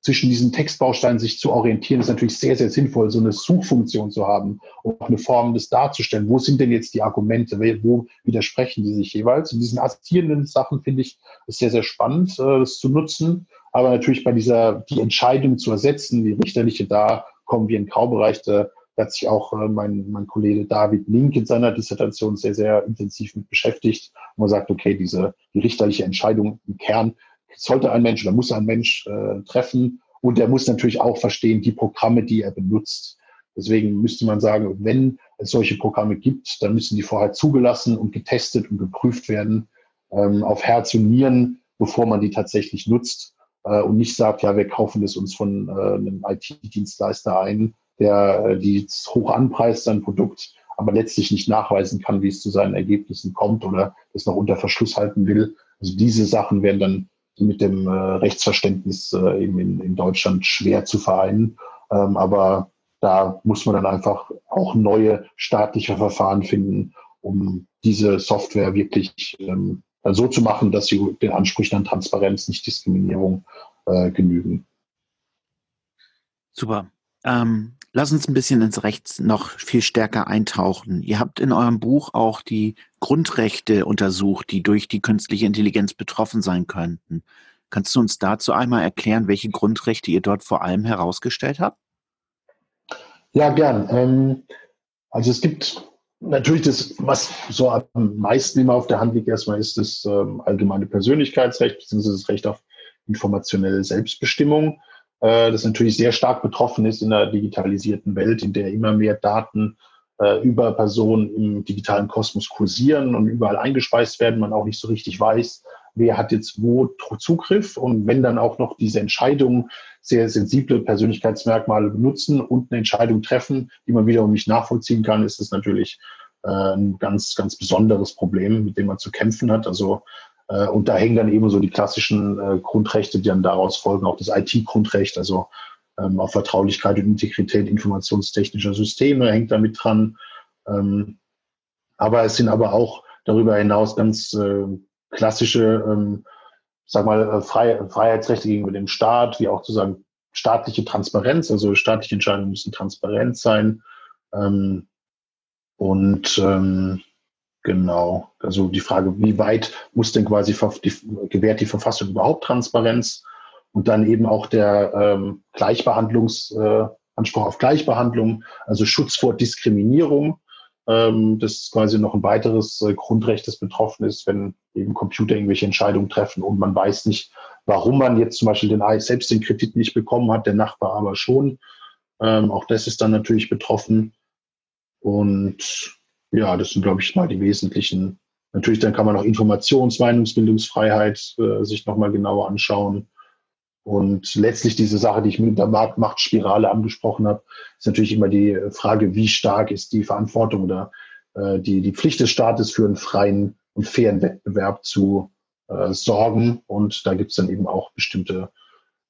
zwischen diesen Textbausteinen sich zu orientieren, ist natürlich sehr, sehr sinnvoll, so eine Suchfunktion zu haben, um eine Form des darzustellen. Wo sind denn jetzt die Argumente? Wo widersprechen die sich jeweils? In diesen assistierenden Sachen finde ich es sehr, sehr spannend, äh, das zu nutzen. Aber natürlich bei dieser, die Entscheidung zu ersetzen, die richterliche da kommen wir in den Graubereich. Da hat sich auch äh, mein, mein Kollege David Link in seiner Dissertation sehr, sehr intensiv mit beschäftigt. Und man sagt, okay, diese die richterliche Entscheidung im Kern sollte ein Mensch oder muss ein Mensch äh, treffen. Und er muss natürlich auch verstehen, die Programme, die er benutzt. Deswegen müsste man sagen, wenn es solche Programme gibt, dann müssen die vorher zugelassen und getestet und geprüft werden ähm, auf Herz und Nieren, bevor man die tatsächlich nutzt äh, und nicht sagt, ja, wir kaufen das uns von äh, einem IT-Dienstleister ein, der äh, die hoch anpreist, sein Produkt, aber letztlich nicht nachweisen kann, wie es zu seinen Ergebnissen kommt oder das noch unter Verschluss halten will. Also diese Sachen werden dann mit dem äh, Rechtsverständnis äh, eben in, in Deutschland schwer zu vereinen. Ähm, aber da muss man dann einfach auch neue staatliche Verfahren finden, um diese Software wirklich ähm, äh, so zu machen, dass sie den Ansprüchen an Transparenz, nicht Diskriminierung äh, genügen. Super. Ähm, lass uns ein bisschen ins Rechts noch viel stärker eintauchen. Ihr habt in eurem Buch auch die Grundrechte untersucht, die durch die künstliche Intelligenz betroffen sein könnten. Kannst du uns dazu einmal erklären, welche Grundrechte ihr dort vor allem herausgestellt habt? Ja, gern. Ähm, also es gibt Natürlich das, was so am meisten immer auf der Hand liegt, erstmal ist das ähm, allgemeine Persönlichkeitsrecht beziehungsweise das Recht auf informationelle Selbstbestimmung, äh, das natürlich sehr stark betroffen ist in der digitalisierten Welt, in der immer mehr Daten äh, über Personen im digitalen Kosmos kursieren und überall eingespeist werden, man auch nicht so richtig weiß, wer hat jetzt wo Zugriff und wenn dann auch noch diese Entscheidungen sehr sensible Persönlichkeitsmerkmale benutzen und eine Entscheidung treffen, die man wiederum nicht nachvollziehen kann, ist das natürlich äh, ein ganz, ganz besonderes Problem, mit dem man zu kämpfen hat. Also äh, und da hängen dann eben so die klassischen äh, Grundrechte, die dann daraus folgen, auch das IT-Grundrecht, also ähm, auf Vertraulichkeit und Integrität informationstechnischer Systeme hängt damit dran. Ähm, aber es sind aber auch darüber hinaus ganz äh, klassische, ähm, sag mal, äh, Frei Freiheitsrechte gegenüber dem Staat, wie auch zu sagen, staatliche Transparenz, also staatliche Entscheidungen müssen transparent sein. Ähm, und ähm, genau, also die Frage, wie weit muss denn quasi die, gewährt die Verfassung überhaupt Transparenz? Und dann eben auch der ähm, Gleichbehandlungsanspruch äh, auf Gleichbehandlung, also Schutz vor Diskriminierung. Ähm, das ist quasi noch ein weiteres äh, Grundrecht, das betroffen ist, wenn eben Computer irgendwelche Entscheidungen treffen und man weiß nicht, warum man jetzt zum Beispiel den selbst den Kredit nicht bekommen hat, der Nachbar aber schon. Ähm, auch das ist dann natürlich betroffen. Und ja, das sind, glaube ich, mal die wesentlichen. Natürlich, dann kann man auch Informations-, Meinungsbildungsfreiheit äh, sich nochmal genauer anschauen. Und letztlich diese Sache, die ich mit der Marktmachtspirale angesprochen habe, ist natürlich immer die Frage, wie stark ist die Verantwortung oder äh, die, die Pflicht des Staates für einen freien und fairen Wettbewerb zu äh, sorgen. Und da gibt es dann eben auch bestimmte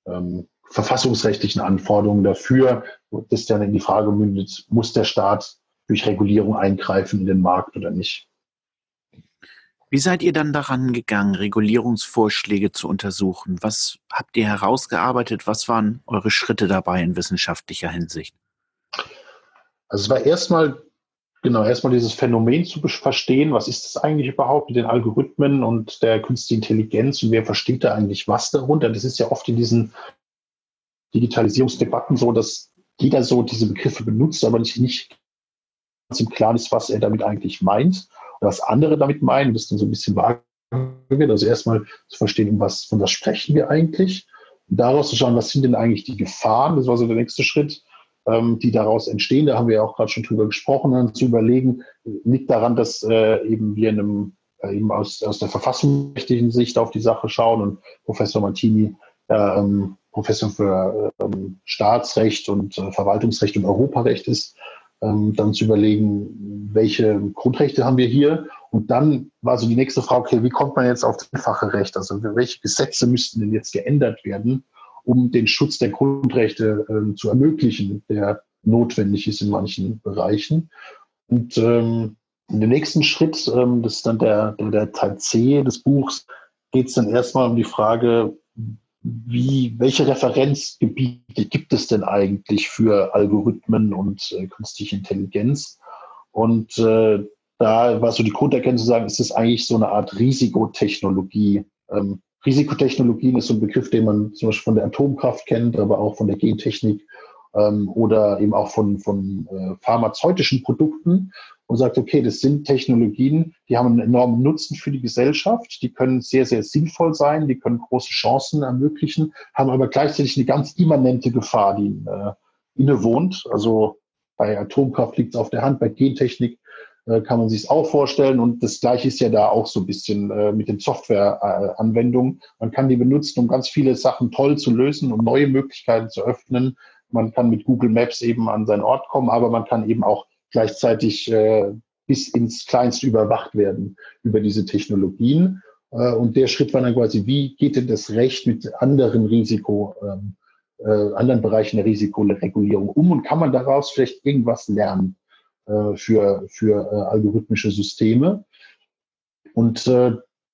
ähm, verfassungsrechtlichen Anforderungen dafür, das dann in die Frage mündet, muss der Staat durch Regulierung eingreifen in den Markt oder nicht? Wie seid ihr dann daran gegangen, Regulierungsvorschläge zu untersuchen? Was habt ihr herausgearbeitet? Was waren eure Schritte dabei in wissenschaftlicher Hinsicht? Also es war erstmal, genau, erstmal dieses Phänomen zu verstehen, was ist das eigentlich überhaupt mit den Algorithmen und der künstlichen Intelligenz und wer versteht da eigentlich was darunter? Das ist ja oft in diesen Digitalisierungsdebatten so, dass jeder so diese Begriffe benutzt, aber nicht, nicht ganz im Klaren ist, was er damit eigentlich meint was andere damit meinen, das dann so ein bisschen vage wird. Also erstmal zu verstehen, was, von was sprechen wir eigentlich. Und daraus zu schauen, was sind denn eigentlich die Gefahren, das war so der nächste Schritt, ähm, die daraus entstehen. Da haben wir ja auch gerade schon drüber gesprochen, dann zu überlegen, liegt daran, dass äh, eben wir in einem, äh, eben aus, aus der verfassungsrechtlichen Sicht auf die Sache schauen und Professor Martini äh, ähm, Professor für ähm, Staatsrecht und äh, Verwaltungsrecht und Europarecht ist, ähm, dann zu überlegen, welche Grundrechte haben wir hier. Und dann war so die nächste Frage, okay, wie kommt man jetzt auf das einfache Recht? Also welche Gesetze müssten denn jetzt geändert werden, um den Schutz der Grundrechte äh, zu ermöglichen, der notwendig ist in manchen Bereichen. Und ähm, in dem nächsten Schritt, ähm, das ist dann der, der, der Teil C des Buchs, geht es dann erstmal um die Frage, wie, welche Referenzgebiete gibt es denn eigentlich für Algorithmen und äh, künstliche Intelligenz? Und äh, da war so die Grunderkenntnis zu sagen, ist es eigentlich so eine Art Risikotechnologie. Ähm, Risikotechnologien ist so ein Begriff, den man zum Beispiel von der Atomkraft kennt, aber auch von der Gentechnik ähm, oder eben auch von, von äh, pharmazeutischen Produkten und sagt, okay, das sind Technologien, die haben einen enormen Nutzen für die Gesellschaft, die können sehr, sehr sinnvoll sein, die können große Chancen ermöglichen, haben aber gleichzeitig eine ganz immanente Gefahr, die äh, innewohnt. Also bei Atomkraft liegt es auf der Hand, bei Gentechnik äh, kann man sich es auch vorstellen. Und das Gleiche ist ja da auch so ein bisschen äh, mit den Softwareanwendungen. Man kann die benutzen, um ganz viele Sachen toll zu lösen, um neue Möglichkeiten zu öffnen. Man kann mit Google Maps eben an seinen Ort kommen, aber man kann eben auch gleichzeitig äh, bis ins Kleinste überwacht werden über diese Technologien. Äh, und der Schritt war dann quasi, wie geht denn das Recht mit anderen Risiko, ähm, äh, anderen Bereichen der Risikoregulierung um und kann man daraus vielleicht irgendwas lernen äh, für, für äh, algorithmische Systeme? Und äh,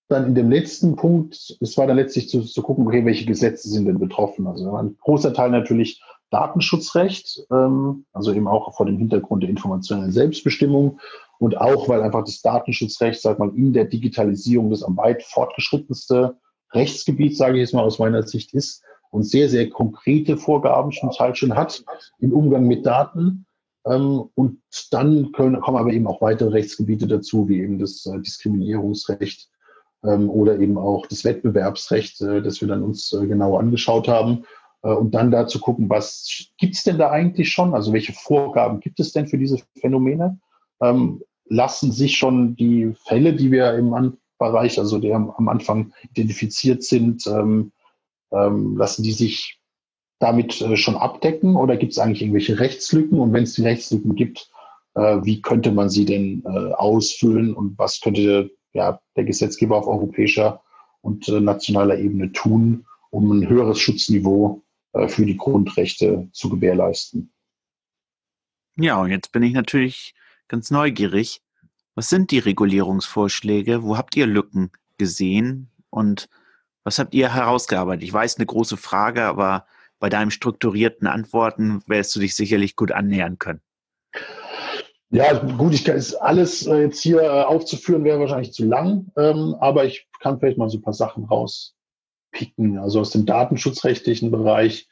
dann in dem letzten Punkt, es war dann letztlich zu, zu gucken, okay, welche Gesetze sind denn betroffen? Also ein großer Teil natürlich Datenschutzrecht, ähm, also eben auch vor dem Hintergrund der informationellen Selbstbestimmung und auch, weil einfach das Datenschutzrecht, sagt man, in der Digitalisierung das am weit fortgeschrittenste Rechtsgebiet, sage ich jetzt mal aus meiner Sicht, ist und sehr, sehr konkrete Vorgaben zum Teil schon hat im Umgang mit Daten. Ähm, und dann können, kommen aber eben auch weitere Rechtsgebiete dazu, wie eben das äh, Diskriminierungsrecht ähm, oder eben auch das Wettbewerbsrecht, äh, das wir dann uns genauer angeschaut haben. Äh, und dann da zu gucken, was gibt es denn da eigentlich schon? Also welche Vorgaben gibt es denn für diese Phänomene? Ähm, lassen sich schon die Fälle, die wir im Bereich, also die am Anfang identifiziert sind, ähm, ähm, lassen die sich damit äh, schon abdecken oder gibt es eigentlich irgendwelche Rechtslücken? Und wenn es die Rechtslücken gibt, äh, wie könnte man sie denn äh, ausfüllen und was könnte ja, der Gesetzgeber auf europäischer und äh, nationaler Ebene tun, um ein höheres Schutzniveau für die Grundrechte zu gewährleisten. Ja, und jetzt bin ich natürlich ganz neugierig. Was sind die Regulierungsvorschläge? Wo habt ihr Lücken gesehen? Und was habt ihr herausgearbeitet? Ich weiß, eine große Frage, aber bei deinem strukturierten Antworten wirst du dich sicherlich gut annähern können. Ja, gut, ich kann es alles äh, jetzt hier äh, aufzuführen, wäre wahrscheinlich zu lang, ähm, aber ich kann vielleicht mal so ein paar Sachen rauspicken. Also aus dem datenschutzrechtlichen Bereich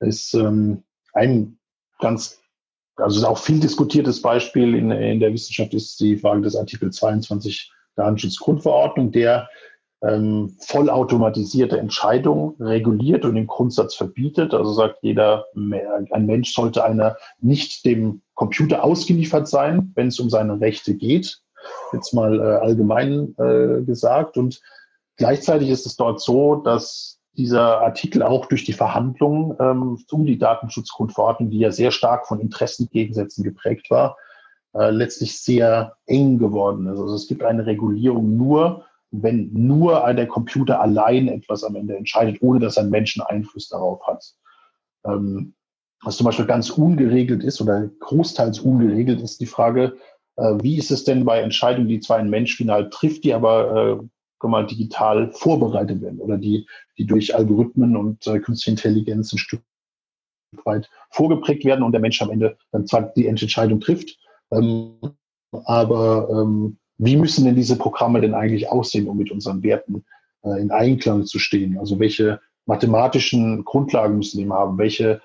ist ähm, ein ganz, also auch viel diskutiertes Beispiel in, in der Wissenschaft ist die Frage des Artikel 22 Datenschutzgrundverordnung, der ähm, vollautomatisierte Entscheidungen reguliert und im Grundsatz verbietet. Also sagt jeder, ein Mensch sollte einer nicht dem Computer ausgeliefert sein, wenn es um seine Rechte geht. Jetzt mal äh, allgemein äh, gesagt. Und gleichzeitig ist es dort so, dass dieser Artikel auch durch die Verhandlungen ähm, um die Datenschutzgrundverordnung, die ja sehr stark von Interessengegensätzen geprägt war, äh, letztlich sehr eng geworden ist. Also es gibt eine Regulierung nur, wenn nur der Computer allein etwas am Ende entscheidet, ohne dass ein Mensch Einfluss darauf hat. Ähm, was zum Beispiel ganz ungeregelt ist oder großteils ungeregelt ist die Frage, äh, wie ist es denn bei Entscheidungen, die zwar ein Mensch final trifft, die aber äh, mal digital vorbereitet werden oder die, die durch Algorithmen und äh, künstliche Intelligenz ein Stück weit vorgeprägt werden und der Mensch am Ende dann zwar die Entscheidung trifft, ähm, aber ähm, wie müssen denn diese Programme denn eigentlich aussehen, um mit unseren Werten äh, in Einklang zu stehen? Also welche mathematischen Grundlagen müssen die haben? Welche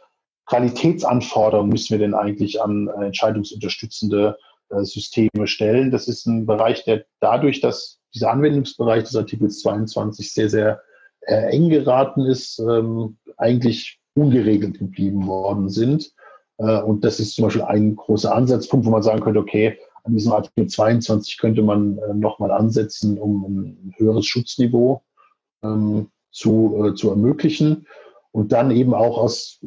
Qualitätsanforderungen müssen wir denn eigentlich an äh, entscheidungsunterstützende äh, Systeme stellen? Das ist ein Bereich, der dadurch, dass dieser Anwendungsbereich des Artikels 22 sehr, sehr äh, eng geraten ist, ähm, eigentlich ungeregelt geblieben worden sind. Äh, und das ist zum Beispiel ein großer Ansatzpunkt, wo man sagen könnte, okay, an diesem Artikel 22 könnte man äh, nochmal ansetzen, um ein höheres Schutzniveau ähm, zu, äh, zu ermöglichen. Und dann eben auch aus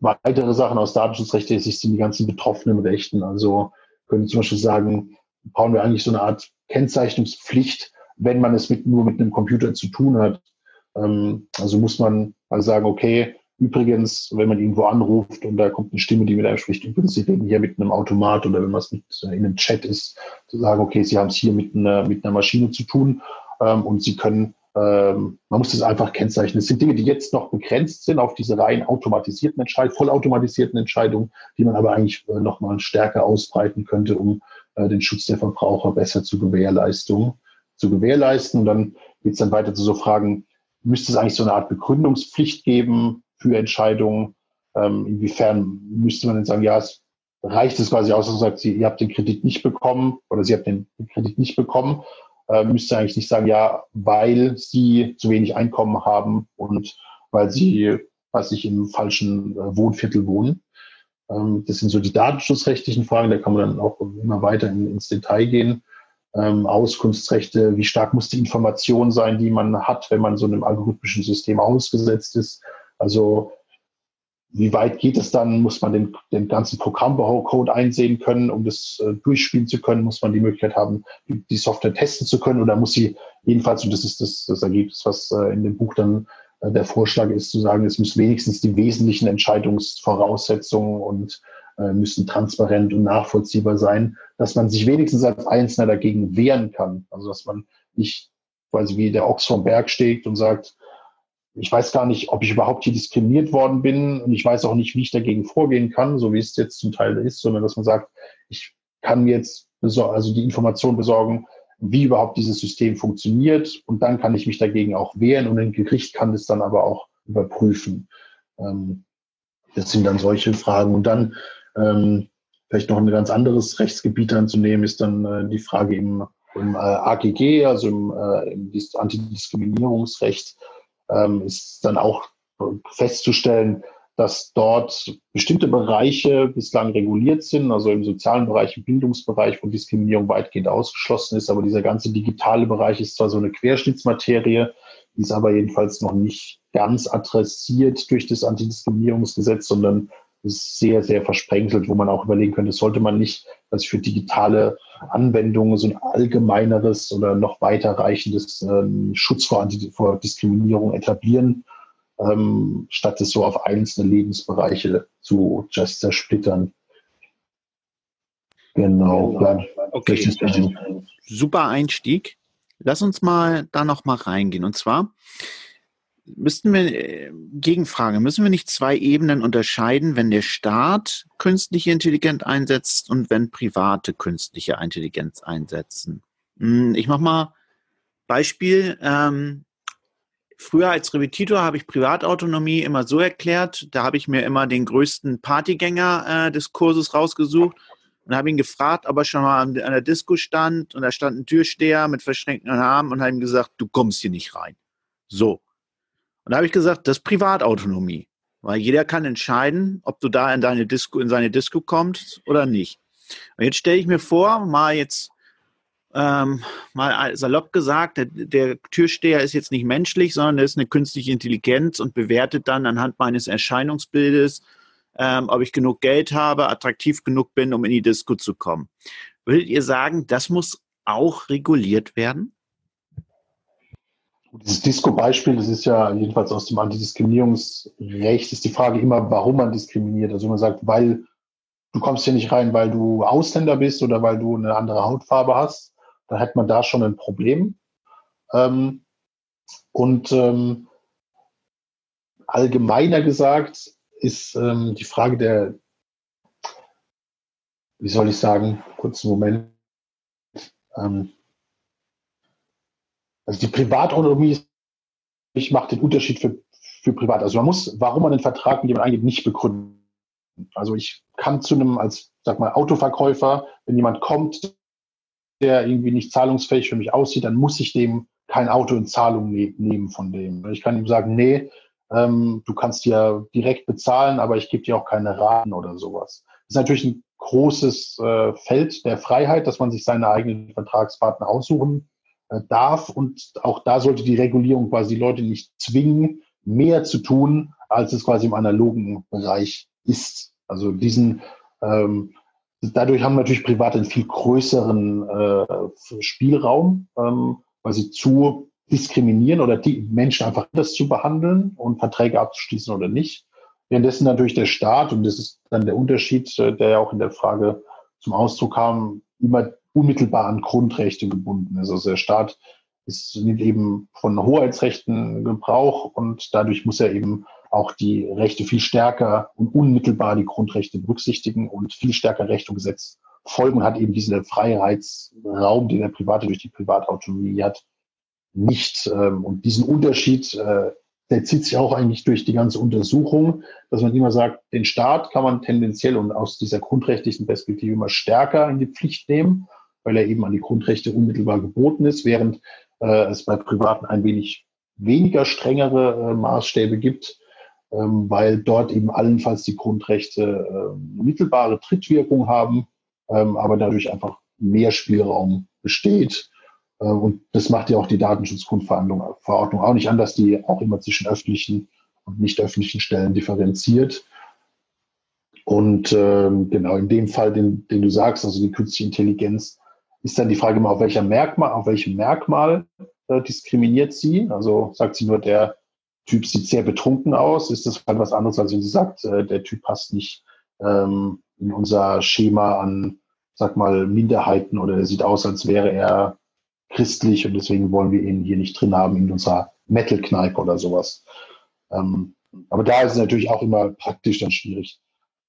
weitere Sachen aus datenschutzrechtlicher Sicht sind die ganzen betroffenen Rechten. Also können zum Beispiel sagen, brauchen wir eigentlich so eine Art Kennzeichnungspflicht, wenn man es mit, nur mit einem Computer zu tun hat. Ähm, also muss man mal sagen, okay, Übrigens, wenn man irgendwo anruft und da kommt eine Stimme, die mit einem spricht, übrigens, Sie reden hier mit einem Automat oder wenn man es mit in einem Chat ist, zu sagen, okay, Sie haben es hier mit einer, mit einer Maschine zu tun ähm, und Sie können, ähm, man muss das einfach kennzeichnen. Es sind Dinge, die jetzt noch begrenzt sind auf diese rein automatisierten Entscheidungen, vollautomatisierten Entscheidungen, die man aber eigentlich äh, nochmal stärker ausbreiten könnte, um äh, den Schutz der Verbraucher besser zu gewährleisten. Zu gewährleisten. Und dann geht es dann weiter zu so Fragen, müsste es eigentlich so eine Art Begründungspflicht geben, für Entscheidungen. Ähm, inwiefern müsste man denn sagen, ja, es reicht es quasi aus, dass man sagt, ihr habt den Kredit nicht bekommen oder Sie habt den Kredit nicht bekommen, äh, müsste eigentlich nicht sagen, ja, weil Sie zu wenig Einkommen haben und weil Sie, weiß ich, im falschen äh, Wohnviertel wohnen. Ähm, das sind so die datenschutzrechtlichen Fragen, da kann man dann auch immer weiter in, ins Detail gehen. Ähm, Auskunftsrechte, wie stark muss die Information sein, die man hat, wenn man so einem algorithmischen System ausgesetzt ist. Also wie weit geht es dann? Muss man den, den ganzen Programmcode einsehen können, um das äh, durchspielen zu können? Muss man die Möglichkeit haben, die, die, Software testen zu können? Oder muss sie jedenfalls, und das ist das, das Ergebnis, was äh, in dem Buch dann der Vorschlag ist, zu sagen, es müssen wenigstens die wesentlichen Entscheidungsvoraussetzungen und äh, müssen transparent und nachvollziehbar sein, dass man sich wenigstens als Einzelner dagegen wehren kann. Also dass man nicht quasi wie der Ochs vom Berg steht und sagt, ich weiß gar nicht, ob ich überhaupt hier diskriminiert worden bin und ich weiß auch nicht, wie ich dagegen vorgehen kann, so wie es jetzt zum Teil ist, sondern dass man sagt, ich kann mir jetzt also die Information besorgen, wie überhaupt dieses System funktioniert. Und dann kann ich mich dagegen auch wehren. Und ein Gericht kann das dann aber auch überprüfen. Ähm, das sind dann solche Fragen. Und dann ähm, vielleicht noch ein ganz anderes Rechtsgebiet anzunehmen, ist dann äh, die Frage im, im äh, AGG, also im, äh, im Antidiskriminierungsrecht ähm, ist dann auch festzustellen, dass dort bestimmte Bereiche bislang reguliert sind, also im sozialen Bereich, im Bildungsbereich, wo Diskriminierung weitgehend ausgeschlossen ist. Aber dieser ganze digitale Bereich ist zwar so eine Querschnittsmaterie, ist aber jedenfalls noch nicht ganz adressiert durch das Antidiskriminierungsgesetz, sondern ist sehr, sehr versprenkelt, wo man auch überlegen könnte, sollte man nicht also für digitale Anwendungen so ein allgemeineres oder noch weiterreichendes ähm, Schutz vor, vor, Diskriminierung etablieren, ähm, statt es so auf einzelne Lebensbereiche zu just zersplittern. Genau. genau. Okay. Super Einstieg. Lass uns mal da noch mal reingehen. Und zwar, Müssten wir, äh, Gegenfrage, müssen wir nicht zwei Ebenen unterscheiden, wenn der Staat künstliche Intelligenz einsetzt und wenn private künstliche Intelligenz einsetzen? Hm, ich mache mal Beispiel. Ähm, früher als Repetitor habe ich Privatautonomie immer so erklärt, da habe ich mir immer den größten Partygänger äh, des Kurses rausgesucht und habe ihn gefragt, ob er schon mal an, der Disco stand und da stand ein Türsteher mit verschränkten Armen und habe ihm gesagt, du kommst hier nicht rein. So. Und da habe ich gesagt, das ist Privatautonomie. Weil jeder kann entscheiden, ob du da in deine Disco, in seine Disco kommst oder nicht. Und jetzt stelle ich mir vor, mal jetzt ähm, mal salopp gesagt, der, der, Türsteher ist jetzt nicht menschlich, sondern er ist eine künstliche Intelligenz und bewertet dann anhand meines Erscheinungsbildes, ähm, ob ich genug Geld habe, attraktiv genug bin, um in die Disco zu kommen. Würdet ihr sagen, das muss auch reguliert werden? Dieses Disco-Beispiel, das ist ja jedenfalls aus dem Antidiskriminierungsrecht, ist die Frage immer, warum man diskriminiert. Also man sagt, weil du kommst hier nicht rein, weil du Ausländer bist oder weil du eine andere Hautfarbe hast, dann hat man da schon ein Problem. Ähm, und ähm, allgemeiner gesagt ist ähm, die Frage der, wie soll ich sagen, kurzen Moment, ähm, also die Privatautonomie ich mache den Unterschied für, für privat. Also man muss, warum man den Vertrag mit jemandem eingeht, nicht begründen. Also ich kann zu einem, als sag mal, Autoverkäufer, wenn jemand kommt, der irgendwie nicht zahlungsfähig für mich aussieht, dann muss ich dem kein Auto in Zahlung ne nehmen von dem. Ich kann ihm sagen, nee, ähm, du kannst ja direkt bezahlen, aber ich gebe dir auch keine Raten oder sowas. Das ist natürlich ein großes äh, Feld der Freiheit, dass man sich seine eigenen Vertragspartner aussuchen äh, darf. Und auch da sollte die Regulierung quasi die Leute nicht zwingen, mehr zu tun, als es quasi im analogen Bereich ist. Also diesen, ähm, dadurch haben natürlich Private einen viel größeren äh, Spielraum, ähm, weil sie zu diskriminieren oder die Menschen einfach anders zu behandeln und Verträge abzuschließen oder nicht. Währenddessen natürlich der Staat, und das ist dann der Unterschied, äh, der ja auch in der Frage zum Ausdruck kam, immer unmittelbar an Grundrechte gebunden ist. Also der Staat ist, eben von Hoheitsrechten Gebrauch und dadurch muss er eben auch die Rechte viel stärker und unmittelbar die Grundrechte berücksichtigen und viel stärker Recht und Gesetz folgen, hat eben diesen Freiheitsraum, den der Private durch die Privatautonomie hat, nicht. Ähm, und diesen Unterschied, äh, der zieht sich auch eigentlich durch die ganze Untersuchung, dass man immer sagt, den Staat kann man tendenziell und aus dieser grundrechtlichen Perspektive immer stärker in die Pflicht nehmen weil er eben an die Grundrechte unmittelbar geboten ist, während äh, es bei Privaten ein wenig weniger strengere äh, Maßstäbe gibt, weil dort eben allenfalls die Grundrechte äh, mittelbare Trittwirkung haben, ähm, aber dadurch einfach mehr Spielraum besteht. Und das macht ja auch die Datenschutzgrundverordnung auch nicht anders, die auch immer zwischen öffentlichen und nicht öffentlichen Stellen differenziert. Und ähm, genau in dem Fall, den, den du sagst, also die künstliche Intelligenz, ist dann die Frage immer, auf welcher Merkmal, auf welchem Merkmal äh, diskriminiert sie? Also sagt sie nur, der Typ sieht sehr betrunken aus, ist das halt was anderes, als wenn sie sagt, äh, der Typ passt nicht ähm, in unser Schema an, sag mal, Minderheiten oder er sieht aus, als wäre er christlich und deswegen wollen wir ihn hier nicht drin haben in unserer Metal-Kneipe oder sowas. Ähm, aber da ist es natürlich auch immer praktisch dann schwierig,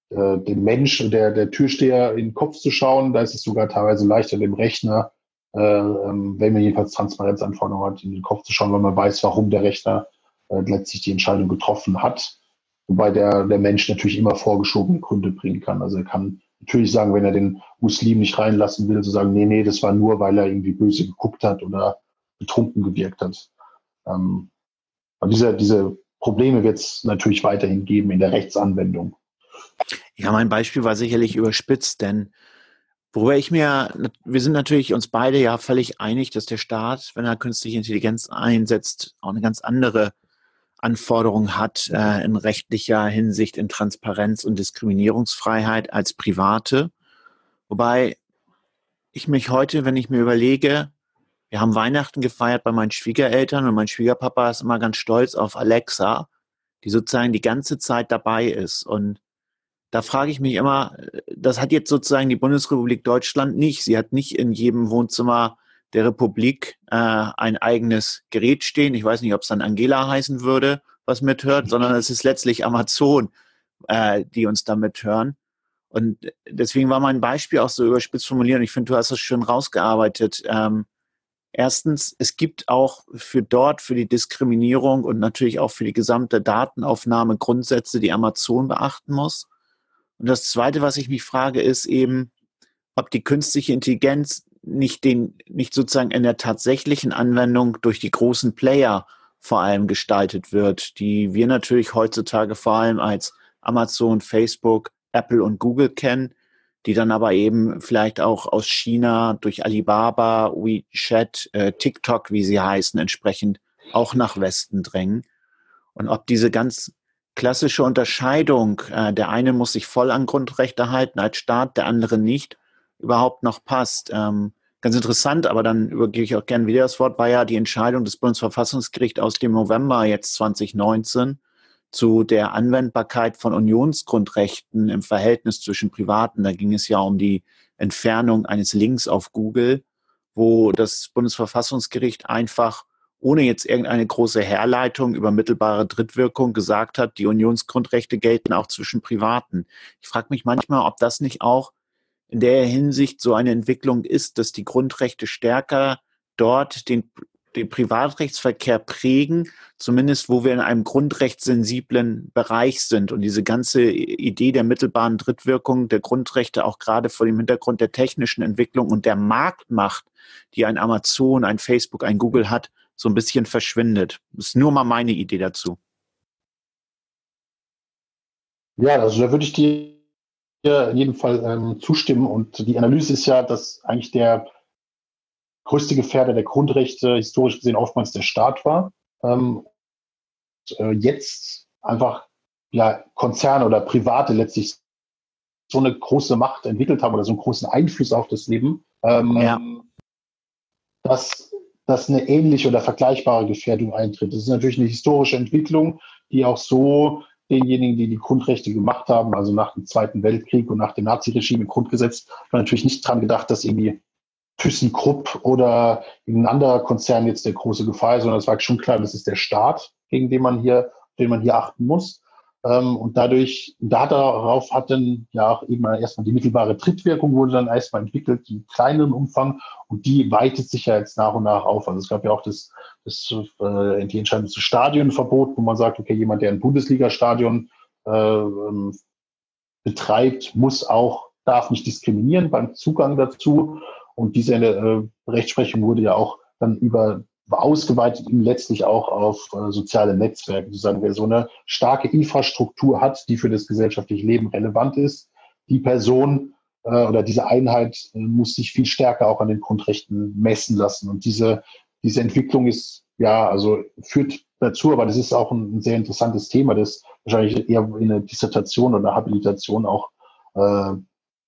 äh, dem Mensch, der, der Türsteher in den Kopf zu schauen. Da ist es sogar teilweise leichter, dem Rechner, äh, ähm, wenn man jedenfalls Transparenzanforderungen hat, in den Kopf zu schauen, weil man weiß, warum der Rechner äh, letztlich die Entscheidung getroffen hat. Wobei der, der Mensch natürlich immer vorgeschobene Gründe bringen kann. Also er kann natürlich sagen, wenn er den Muslim nicht reinlassen will, zu so sagen, nee, nee, das war nur, weil er irgendwie böse geguckt hat oder betrunken gewirkt hat. Ähm, und diese, diese Probleme wird es natürlich weiterhin geben in der Rechtsanwendung. Ja, mein Beispiel war sicherlich überspitzt, denn worüber ich mir, wir sind natürlich uns beide ja völlig einig, dass der Staat, wenn er künstliche Intelligenz einsetzt, auch eine ganz andere Anforderung hat äh, in rechtlicher Hinsicht, in Transparenz und Diskriminierungsfreiheit als private. Wobei ich mich heute, wenn ich mir überlege, wir haben Weihnachten gefeiert bei meinen Schwiegereltern und mein Schwiegerpapa ist immer ganz stolz auf Alexa, die sozusagen die ganze Zeit dabei ist und da frage ich mich immer, das hat jetzt sozusagen die Bundesrepublik Deutschland nicht. Sie hat nicht in jedem Wohnzimmer der Republik äh, ein eigenes Gerät stehen. Ich weiß nicht, ob es dann Angela heißen würde, was mithört, sondern es ist letztlich Amazon, äh, die uns da mithören. Und deswegen war mein Beispiel auch so überspitzt formuliert. Und ich finde, du hast das schön rausgearbeitet. Ähm, erstens, es gibt auch für dort, für die Diskriminierung und natürlich auch für die gesamte Datenaufnahme Grundsätze, die Amazon beachten muss. Und das Zweite, was ich mich frage, ist eben, ob die künstliche Intelligenz nicht den, nicht sozusagen in der tatsächlichen Anwendung durch die großen Player vor allem gestaltet wird, die wir natürlich heutzutage vor allem als Amazon, Facebook, Apple und Google kennen, die dann aber eben vielleicht auch aus China durch Alibaba, WeChat, äh, TikTok, wie sie heißen, entsprechend auch nach Westen drängen. Und ob diese ganz klassische Unterscheidung, äh, der eine muss sich voll an Grundrechte halten als Staat, der andere nicht, überhaupt noch passt. Ähm, ganz interessant, aber dann übergebe ich auch gerne wieder das Wort, war ja die Entscheidung des Bundesverfassungsgerichts aus dem November jetzt 2019, zu der Anwendbarkeit von Unionsgrundrechten im Verhältnis zwischen Privaten. Da ging es ja um die Entfernung eines Links auf Google, wo das Bundesverfassungsgericht einfach ohne jetzt irgendeine große Herleitung über mittelbare Drittwirkung gesagt hat, die Unionsgrundrechte gelten auch zwischen Privaten. Ich frage mich manchmal, ob das nicht auch in der Hinsicht so eine Entwicklung ist, dass die Grundrechte stärker dort den den Privatrechtsverkehr prägen, zumindest wo wir in einem grundrechtssensiblen Bereich sind. Und diese ganze Idee der mittelbaren Drittwirkung der Grundrechte auch gerade vor dem Hintergrund der technischen Entwicklung und der Marktmacht, die ein Amazon, ein Facebook, ein Google hat, so ein bisschen verschwindet. Das ist nur mal meine Idee dazu. Ja, also da würde ich dir in jedem Fall ähm, zustimmen. Und die Analyse ist ja, dass eigentlich der größte Gefährder der Grundrechte historisch gesehen oftmals der Staat war. Ähm, äh, jetzt einfach ja Konzerne oder Private letztlich so eine große Macht entwickelt haben oder so einen großen Einfluss auf das Leben, ähm, ja. dass, dass eine ähnliche oder vergleichbare Gefährdung eintritt. Das ist natürlich eine historische Entwicklung, die auch so denjenigen, die die Grundrechte gemacht haben, also nach dem Zweiten Weltkrieg und nach dem Naziregime im Grundgesetz, war natürlich nicht dran gedacht, dass irgendwie ThyssenKrupp oder ein anderer Konzern jetzt der große Gefahr ist, sondern es war schon klar, das ist der Staat, gegen den man hier, den man hier achten muss. Ähm, und dadurch, darauf hat dann ja auch eben erstmal die mittelbare Trittwirkung wurde dann erstmal entwickelt, die kleineren Umfang und die weitet sich ja jetzt nach und nach auf. Also es gab ja auch das, das äh, die Entscheidung zu Stadionverbot, wo man sagt, okay, jemand, der ein Bundesliga-Stadion äh, betreibt, muss auch, darf nicht diskriminieren beim Zugang dazu. Und diese äh, Rechtsprechung wurde ja auch dann über ausgeweitet eben letztlich auch auf äh, soziale Netzwerke. Sozusagen, wer so eine starke Infrastruktur hat, die für das gesellschaftliche Leben relevant ist, die Person äh, oder diese Einheit äh, muss sich viel stärker auch an den Grundrechten messen lassen. Und diese, diese Entwicklung ist, ja, also führt dazu, aber das ist auch ein, ein sehr interessantes Thema, das wahrscheinlich eher in eine Dissertation oder Habilitation auch äh,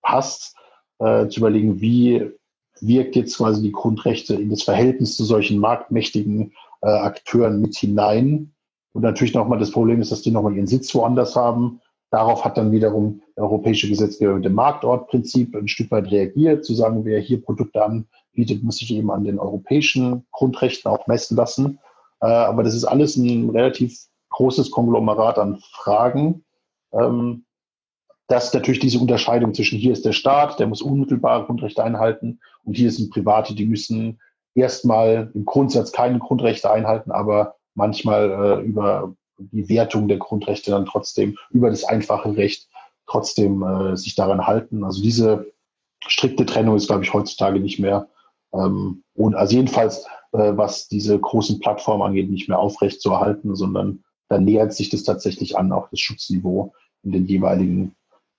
passt, äh, zu überlegen, wie wirkt jetzt quasi die Grundrechte in das Verhältnis zu solchen marktmächtigen äh, Akteuren mit hinein. Und natürlich nochmal das Problem ist, dass die nochmal ihren Sitz woanders haben. Darauf hat dann wiederum der europäische Gesetzgeber mit dem Marktortprinzip ein Stück weit reagiert, zu sagen, wer hier Produkte anbietet, muss sich eben an den europäischen Grundrechten auch messen lassen. Äh, aber das ist alles ein relativ großes Konglomerat an Fragen. Ähm, dass natürlich diese Unterscheidung zwischen hier ist der Staat, der muss unmittelbare Grundrechte einhalten und hier sind Private, die müssen erstmal im Grundsatz keine Grundrechte einhalten, aber manchmal äh, über die Wertung der Grundrechte dann trotzdem, über das einfache Recht trotzdem äh, sich daran halten. Also diese strikte Trennung ist, glaube ich, heutzutage nicht mehr ähm, und also jedenfalls, äh, was diese großen Plattformen angeht, nicht mehr aufrecht zu erhalten, sondern da nähert sich das tatsächlich an, auch das Schutzniveau in den jeweiligen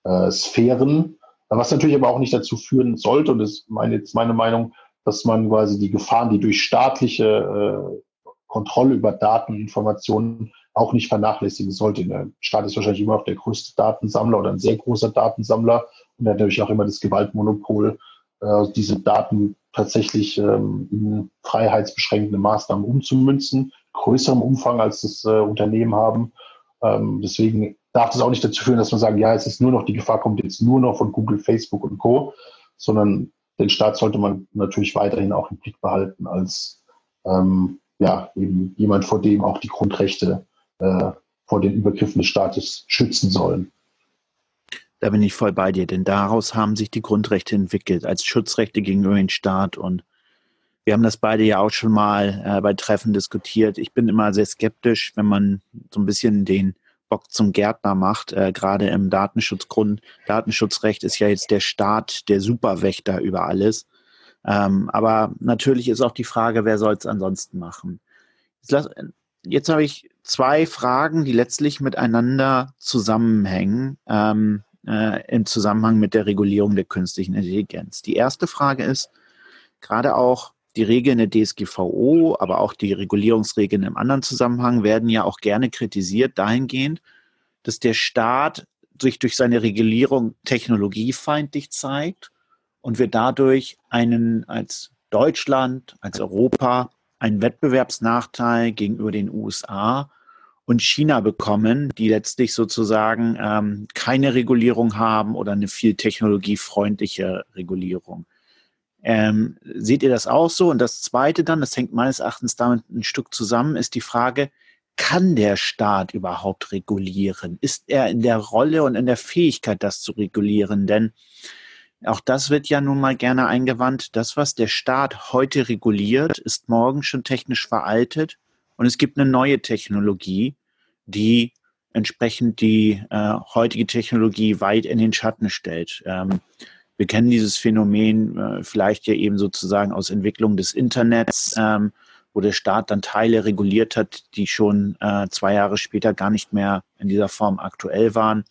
äh, Sphären, was natürlich aber auch nicht dazu führen sollte, und das ist meine, jetzt meine Meinung, dass man quasi die Gefahren, die durch staatliche äh, Kontrolle über Daten Informationen auch nicht vernachlässigen sollte. Der Staat ist wahrscheinlich immer auch der größte Datensammler oder ein sehr großer Datensammler und hat natürlich auch immer das Gewaltmonopol, äh, diese Daten tatsächlich ähm, in freiheitsbeschränkende Maßnahmen umzumünzen, größerem Umfang als das äh, Unternehmen haben. Ähm, deswegen darf das auch nicht dazu führen, dass man sagt, ja, es ist nur noch, die Gefahr kommt jetzt nur noch von Google, Facebook und Co., sondern den Staat sollte man natürlich weiterhin auch im Blick behalten als ähm, ja, eben jemand, vor dem auch die Grundrechte äh, vor den Übergriffen des Staates schützen sollen. Da bin ich voll bei dir, denn daraus haben sich die Grundrechte entwickelt als Schutzrechte gegenüber dem Staat und wir haben das beide ja auch schon mal äh, bei Treffen diskutiert. Ich bin immer sehr skeptisch, wenn man so ein bisschen den Bock zum Gärtner macht. Äh, Gerade im Datenschutzgrund, Datenschutzrecht ist ja jetzt der Staat der Superwächter über alles. Ähm, aber natürlich ist auch die Frage, wer soll es ansonsten machen? Jetzt, jetzt habe ich zwei Fragen, die letztlich miteinander zusammenhängen ähm, äh, im Zusammenhang mit der Regulierung der künstlichen Intelligenz. Die erste Frage ist, gerade auch die Regeln der DSGVO, aber auch die Regulierungsregeln im anderen Zusammenhang werden ja auch gerne kritisiert dahingehend, dass der Staat sich durch seine Regulierung technologiefeindlich zeigt und wir dadurch einen als Deutschland, als Europa einen Wettbewerbsnachteil gegenüber den USA und China bekommen, die letztlich sozusagen ähm, keine Regulierung haben oder eine viel technologiefreundliche Regulierung. Ähm, seht ihr das auch so? Und das Zweite dann, das hängt meines Erachtens damit ein Stück zusammen, ist die Frage, kann der Staat überhaupt regulieren? Ist er in der Rolle und in der Fähigkeit, das zu regulieren? Denn auch das wird ja nun mal gerne eingewandt. Das, was der Staat heute reguliert, ist morgen schon technisch veraltet. Und es gibt eine neue Technologie, die entsprechend die äh, heutige Technologie weit in den Schatten stellt. Ähm, wir kennen dieses Phänomen äh, vielleicht ja eben sozusagen aus Entwicklung des Internets, ähm, wo der Staat dann Teile reguliert hat, die schon äh, zwei Jahre später gar nicht mehr in dieser Form aktuell waren.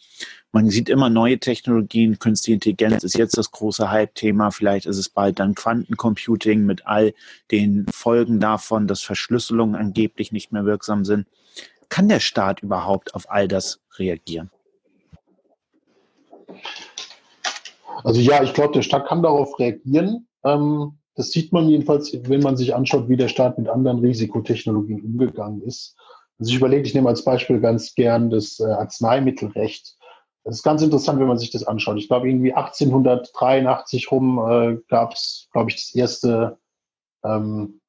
Man sieht immer neue Technologien, künstliche Intelligenz ist jetzt das große Hype-Thema, vielleicht ist es bald dann Quantencomputing mit all den Folgen davon, dass Verschlüsselungen angeblich nicht mehr wirksam sind. Kann der Staat überhaupt auf all das reagieren? Also ja, ich glaube, der Staat kann darauf reagieren. Ähm, das sieht man jedenfalls, wenn man sich anschaut, wie der Staat mit anderen Risikotechnologien umgegangen ist. Also ich überlege, ich nehme als Beispiel ganz gern das äh, Arzneimittelrecht. Das ist ganz interessant, wenn man sich das anschaut. Ich glaube, irgendwie 1883 rum äh, gab es, glaube ich, das erste ähm,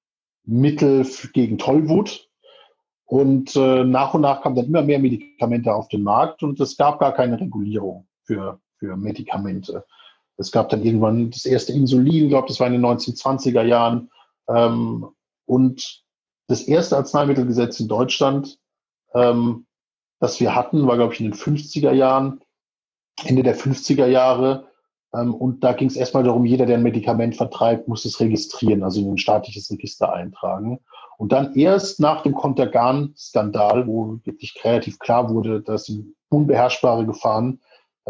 Mittel gegen Tollwut. Und äh, nach und nach kamen dann immer mehr Medikamente auf den Markt und es gab gar keine Regulierung für, für Medikamente. Es gab dann irgendwann das erste Insulin, ich glaube, das war in den 1920er Jahren. Ähm, und das erste Arzneimittelgesetz in Deutschland, ähm, das wir hatten, war, glaube ich, in den 50er Jahren, Ende der 50er Jahre. Ähm, und da ging es erstmal darum, jeder, der ein Medikament vertreibt, muss es registrieren, also in ein staatliches Register eintragen. Und dann erst nach dem Contergan-Skandal, wo wirklich kreativ klar wurde, dass unbeherrschbare Gefahren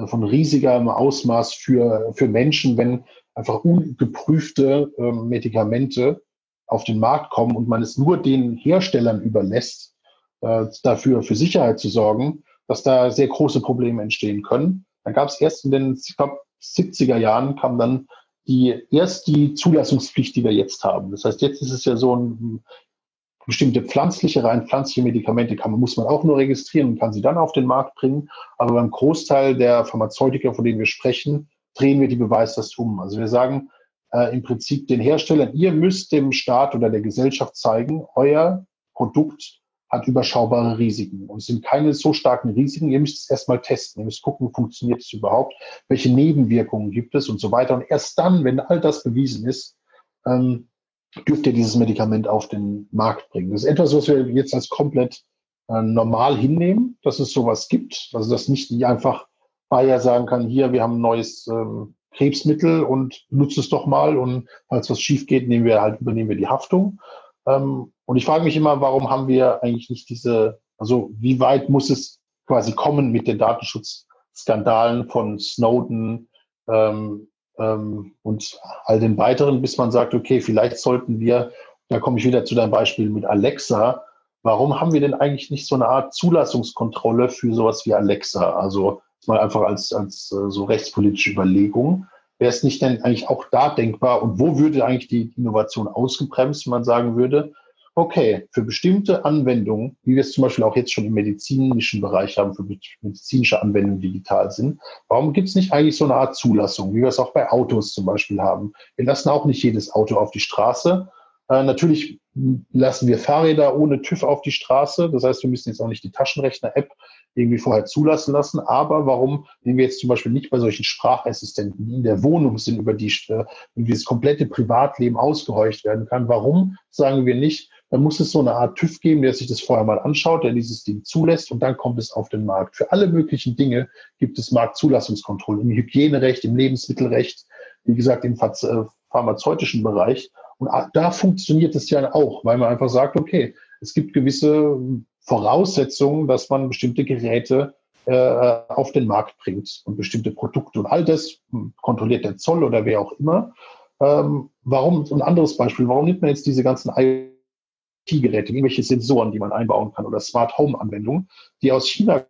von riesigem Ausmaß für, für Menschen, wenn einfach ungeprüfte äh, Medikamente auf den Markt kommen und man es nur den Herstellern überlässt, äh, dafür für Sicherheit zu sorgen, dass da sehr große Probleme entstehen können. Dann gab es erst in den, ich glaube, 70er Jahren kam dann die erst die Zulassungspflicht, die wir jetzt haben. Das heißt, jetzt ist es ja so ein Bestimmte pflanzliche, rein pflanzliche Medikamente kann, muss man auch nur registrieren und kann sie dann auf den Markt bringen. Aber beim Großteil der Pharmazeutika, von denen wir sprechen, drehen wir die Beweislast um. Also wir sagen äh, im Prinzip den Herstellern, ihr müsst dem Staat oder der Gesellschaft zeigen, euer Produkt hat überschaubare Risiken und es sind keine so starken Risiken. Ihr müsst es erstmal testen. Ihr müsst gucken, funktioniert es überhaupt? Welche Nebenwirkungen gibt es und so weiter. Und erst dann, wenn all das bewiesen ist, ähm, dürft ihr dieses Medikament auf den Markt bringen. Das ist etwas, was wir jetzt als komplett äh, normal hinnehmen, dass es sowas gibt. Also dass nicht einfach Bayer sagen kann, hier, wir haben ein neues ähm, Krebsmittel und nutzt es doch mal und falls was schief geht, nehmen wir halt, übernehmen wir die Haftung. Ähm, und ich frage mich immer, warum haben wir eigentlich nicht diese, also wie weit muss es quasi kommen mit den Datenschutzskandalen von Snowden, ähm, ähm, und all den weiteren, bis man sagt, okay, vielleicht sollten wir, da komme ich wieder zu deinem Beispiel mit Alexa, warum haben wir denn eigentlich nicht so eine Art Zulassungskontrolle für sowas wie Alexa? Also mal einfach als, als äh, so rechtspolitische Überlegung. Wäre es nicht denn eigentlich auch da denkbar und wo würde eigentlich die Innovation ausgebremst, wenn man sagen würde, okay, für bestimmte Anwendungen, wie wir es zum Beispiel auch jetzt schon im medizinischen Bereich haben, für medizinische Anwendungen digital sind, warum gibt es nicht eigentlich so eine Art Zulassung, wie wir es auch bei Autos zum Beispiel haben? Wir lassen auch nicht jedes Auto auf die Straße. Äh, natürlich lassen wir Fahrräder ohne TÜV auf die Straße. Das heißt, wir müssen jetzt auch nicht die Taschenrechner-App irgendwie vorher zulassen lassen. Aber warum nehmen wir jetzt zum Beispiel nicht bei solchen Sprachassistenten, die in der Wohnung sind, über die, äh, über das komplette Privatleben ausgehorcht werden kann? Warum sagen wir nicht, dann muss es so eine Art TÜV geben, der sich das vorher mal anschaut, der dieses Ding zulässt und dann kommt es auf den Markt. Für alle möglichen Dinge gibt es Marktzulassungskontrollen im Hygienerecht, im Lebensmittelrecht, wie gesagt, im äh, pharmazeutischen Bereich. Und da funktioniert es ja auch, weil man einfach sagt, okay, es gibt gewisse Voraussetzungen, dass man bestimmte Geräte äh, auf den Markt bringt und bestimmte Produkte. Und all das kontrolliert der Zoll oder wer auch immer. Ähm, warum, ein anderes Beispiel, warum nimmt man jetzt diese ganzen IoT-Geräte, irgendwelche Sensoren, die man einbauen kann oder Smart Home-Anwendungen, die aus China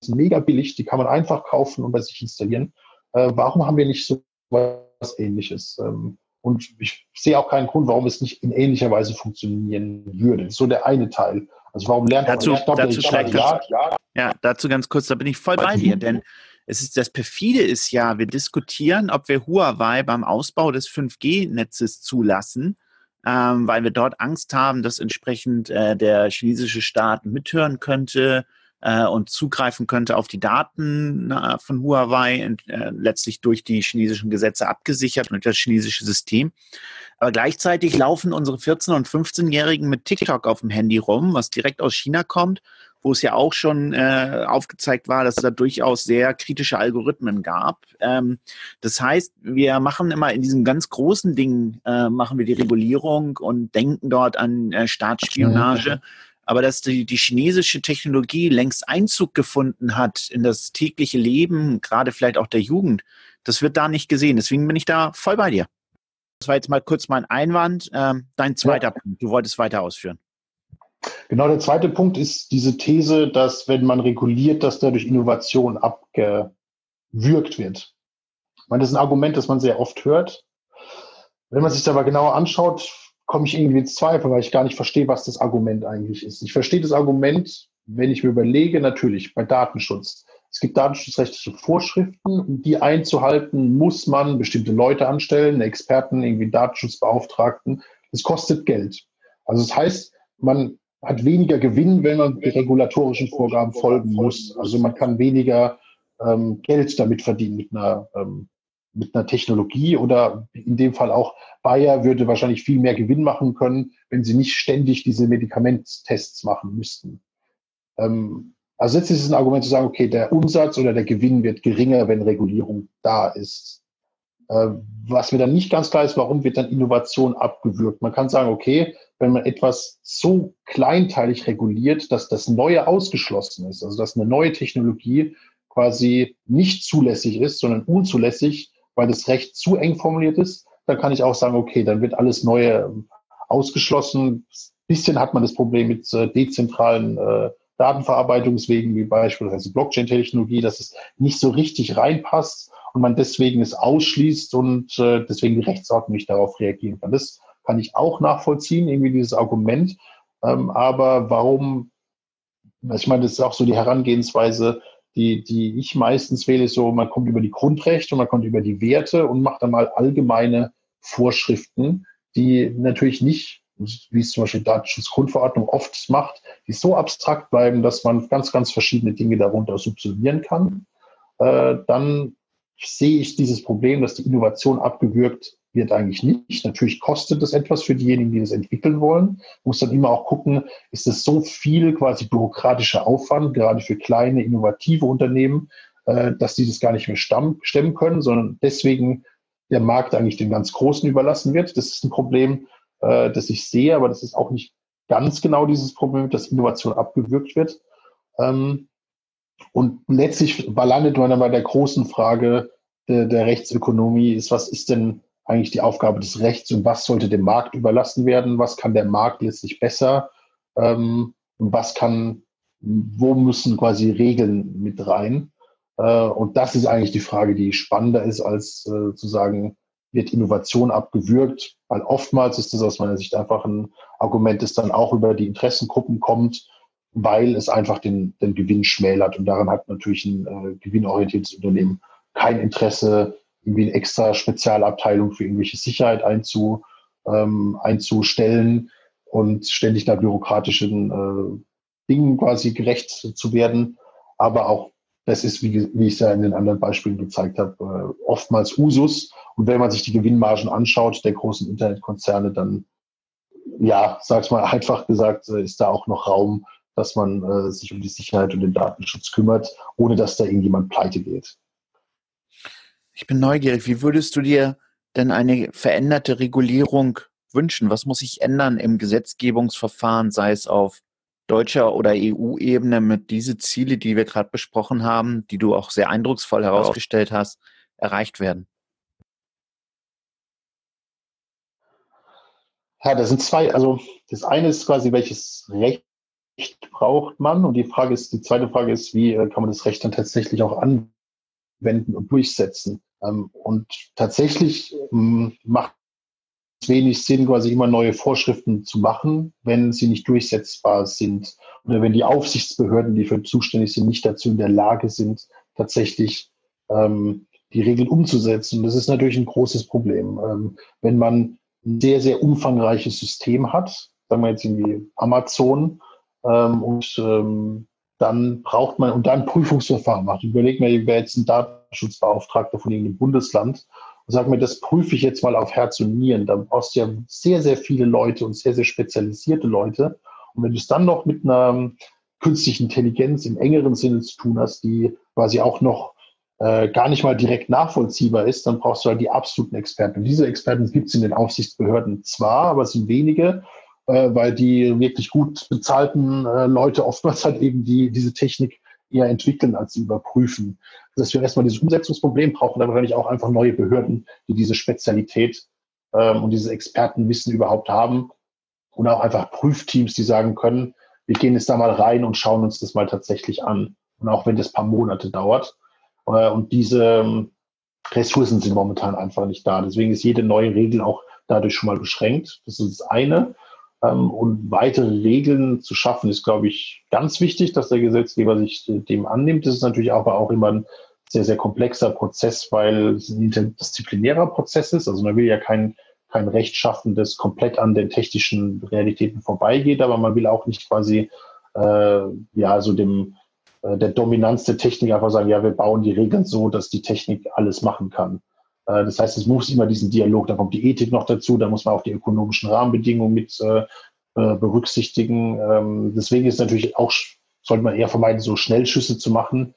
sind mega billig, die kann man einfach kaufen und bei sich installieren. Äh, warum haben wir nicht so was ähnliches? Ähm, und ich sehe auch keinen Grund, warum es nicht in ähnlicher Weise funktionieren würde. So der eine Teil. Also warum lernt dazu, man dazu, dazu ganz, ja, ja. ja, dazu ganz kurz, da bin ich voll bei dir, denn es ist das perfide ist ja, wir diskutieren, ob wir Huawei beim Ausbau des 5G-Netzes zulassen, ähm, weil wir dort Angst haben, dass entsprechend äh, der chinesische Staat mithören könnte äh, und zugreifen könnte auf die Daten äh, von Huawei, äh, letztlich durch die chinesischen Gesetze abgesichert und das chinesische System. Aber gleichzeitig laufen unsere 14- und 15-Jährigen mit TikTok auf dem Handy rum, was direkt aus China kommt, wo es ja auch schon äh, aufgezeigt war, dass es da durchaus sehr kritische Algorithmen gab. Ähm, das heißt, wir machen immer in diesem ganz großen Ding, äh, machen wir die Regulierung und denken dort an äh, Staatsspionage. Mhm aber dass die, die chinesische Technologie längst Einzug gefunden hat in das tägliche Leben, gerade vielleicht auch der Jugend, das wird da nicht gesehen. Deswegen bin ich da voll bei dir. Das war jetzt mal kurz mein Einwand. Ähm, dein zweiter ja. Punkt, du wolltest weiter ausführen. Genau, der zweite Punkt ist diese These, dass wenn man reguliert, dass dadurch Innovation abgewürgt wird. Ich meine, das ist ein Argument, das man sehr oft hört. Wenn man sich das aber genauer anschaut, komme ich irgendwie ins Zweifel, weil ich gar nicht verstehe, was das Argument eigentlich ist. Ich verstehe das Argument, wenn ich mir überlege, natürlich bei Datenschutz. Es gibt datenschutzrechtliche Vorschriften, um die einzuhalten, muss man bestimmte Leute anstellen, Experten, irgendwie Datenschutzbeauftragten. Das kostet Geld. Also das heißt, man hat weniger Gewinn, wenn man die regulatorischen Vorgaben folgen muss. Also man kann weniger ähm, Geld damit verdienen mit einer ähm, mit einer Technologie oder in dem Fall auch Bayer würde wahrscheinlich viel mehr Gewinn machen können, wenn sie nicht ständig diese Medikamentstests machen müssten. Ähm, also jetzt ist es ein Argument zu sagen, okay, der Umsatz oder der Gewinn wird geringer, wenn Regulierung da ist. Äh, was mir dann nicht ganz klar ist, warum wird dann Innovation abgewürgt? Man kann sagen, okay, wenn man etwas so kleinteilig reguliert, dass das Neue ausgeschlossen ist, also dass eine neue Technologie quasi nicht zulässig ist, sondern unzulässig, weil das Recht zu eng formuliert ist, dann kann ich auch sagen, okay, dann wird alles Neue ausgeschlossen. Ein bisschen hat man das Problem mit äh, dezentralen äh, Datenverarbeitungswegen, wie beispielsweise Blockchain-Technologie, dass es nicht so richtig reinpasst und man deswegen es ausschließt und äh, deswegen die Rechtsordnung nicht darauf reagieren kann. Das kann ich auch nachvollziehen, irgendwie dieses Argument. Ähm, aber warum, ich meine, das ist auch so die Herangehensweise, die, die ich meistens wähle, so, man kommt über die Grundrechte und man kommt über die Werte und macht dann mal allgemeine Vorschriften, die natürlich nicht, wie es zum Beispiel die Datenschutzgrundverordnung oft macht, die so abstrakt bleiben, dass man ganz, ganz verschiedene Dinge darunter subsumieren kann. Äh, dann sehe ich dieses Problem, dass die Innovation abgewürgt wird eigentlich nicht. Natürlich kostet es etwas für diejenigen, die das entwickeln wollen. Muss dann immer auch gucken, ist es so viel quasi bürokratischer Aufwand, gerade für kleine, innovative Unternehmen, äh, dass die das gar nicht mehr stemmen können, sondern deswegen der Markt eigentlich den ganz Großen überlassen wird. Das ist ein Problem, äh, das ich sehe, aber das ist auch nicht ganz genau dieses Problem, dass Innovation abgewürgt wird. Ähm, und letztlich landet man dann bei der großen Frage der, der Rechtsökonomie, ist, was ist denn eigentlich die Aufgabe des Rechts und was sollte dem Markt überlassen werden, was kann der Markt letztlich besser? Ähm, was kann, wo müssen quasi Regeln mit rein. Äh, und das ist eigentlich die Frage, die spannender ist, als äh, zu sagen, wird Innovation abgewürgt, weil oftmals ist das aus meiner Sicht einfach ein Argument, das dann auch über die Interessengruppen kommt, weil es einfach den, den Gewinn schmälert. Und daran hat natürlich ein äh, gewinnorientiertes Unternehmen kein Interesse, irgendwie eine extra Spezialabteilung für irgendwelche Sicherheit einzu, ähm, einzustellen und ständig da bürokratischen äh, Dingen quasi gerecht zu werden. Aber auch das ist, wie, wie ich es ja in den anderen Beispielen gezeigt habe, äh, oftmals Usus. Und wenn man sich die Gewinnmargen anschaut der großen Internetkonzerne, dann, ja, sag's mal einfach gesagt, äh, ist da auch noch Raum, dass man äh, sich um die Sicherheit und den Datenschutz kümmert, ohne dass da irgendjemand pleite geht. Ich bin neugierig. Wie würdest du dir denn eine veränderte Regulierung wünschen? Was muss sich ändern im Gesetzgebungsverfahren, sei es auf deutscher oder EU-Ebene mit diese Ziele, die wir gerade besprochen haben, die du auch sehr eindrucksvoll herausgestellt hast, erreicht werden? Ja, das sind zwei, also das eine ist quasi, welches Recht braucht man? Und die Frage ist, die zweite Frage ist, wie äh, kann man das Recht dann tatsächlich auch anwenden und durchsetzen? Ähm, und tatsächlich ähm, macht wenig Sinn, quasi immer neue Vorschriften zu machen, wenn sie nicht durchsetzbar sind oder wenn die Aufsichtsbehörden, die für zuständig sind, nicht dazu in der Lage sind, tatsächlich ähm, die Regeln umzusetzen. Das ist natürlich ein großes Problem. Wenn man ein sehr, sehr umfangreiches System hat, sagen wir jetzt irgendwie Amazon, ähm, und ähm, dann braucht man, und dann Prüfungsverfahren macht. Überleg mir, wer jetzt ein Datenschutzbeauftragter von irgendeinem Bundesland und sag mir, das prüfe ich jetzt mal auf Herz und Nieren. Dann brauchst du ja sehr, sehr viele Leute und sehr, sehr spezialisierte Leute. Und wenn du es dann noch mit einer künstlichen Intelligenz im engeren Sinne zu tun hast, die quasi auch noch äh, gar nicht mal direkt nachvollziehbar ist, dann brauchst du halt die absoluten Experten. Und diese Experten gibt es in den Aufsichtsbehörden zwar, aber es sind wenige, äh, weil die wirklich gut bezahlten äh, Leute oftmals halt eben die, diese Technik eher entwickeln als überprüfen. Dass wir erstmal dieses Umsetzungsproblem brauchen, dann wahrscheinlich auch einfach neue Behörden, die diese Spezialität ähm, und dieses Expertenwissen überhaupt haben. Und auch einfach Prüfteams, die sagen können, wir gehen jetzt da mal rein und schauen uns das mal tatsächlich an. Und auch wenn das paar Monate dauert. Äh, und diese ähm, Ressourcen sind momentan einfach nicht da. Deswegen ist jede neue Regel auch dadurch schon mal beschränkt. Das ist das eine. Ähm, und weitere Regeln zu schaffen, ist, glaube ich, ganz wichtig, dass der Gesetzgeber sich dem annimmt. Das ist natürlich aber auch immer ein sehr, sehr komplexer Prozess, weil es ein interdisziplinärer Prozess ist. Also man will ja kein, kein Recht schaffen, das komplett an den technischen Realitäten vorbeigeht, aber man will auch nicht quasi äh, ja so dem äh, der Dominanz der Technik einfach sagen, ja, wir bauen die Regeln so, dass die Technik alles machen kann. Äh, das heißt, es muss immer diesen Dialog, da kommt die Ethik noch dazu, da muss man auch die ökonomischen Rahmenbedingungen mit äh, äh, berücksichtigen. Ähm, deswegen ist natürlich auch, sollte man eher vermeiden, so Schnellschüsse zu machen,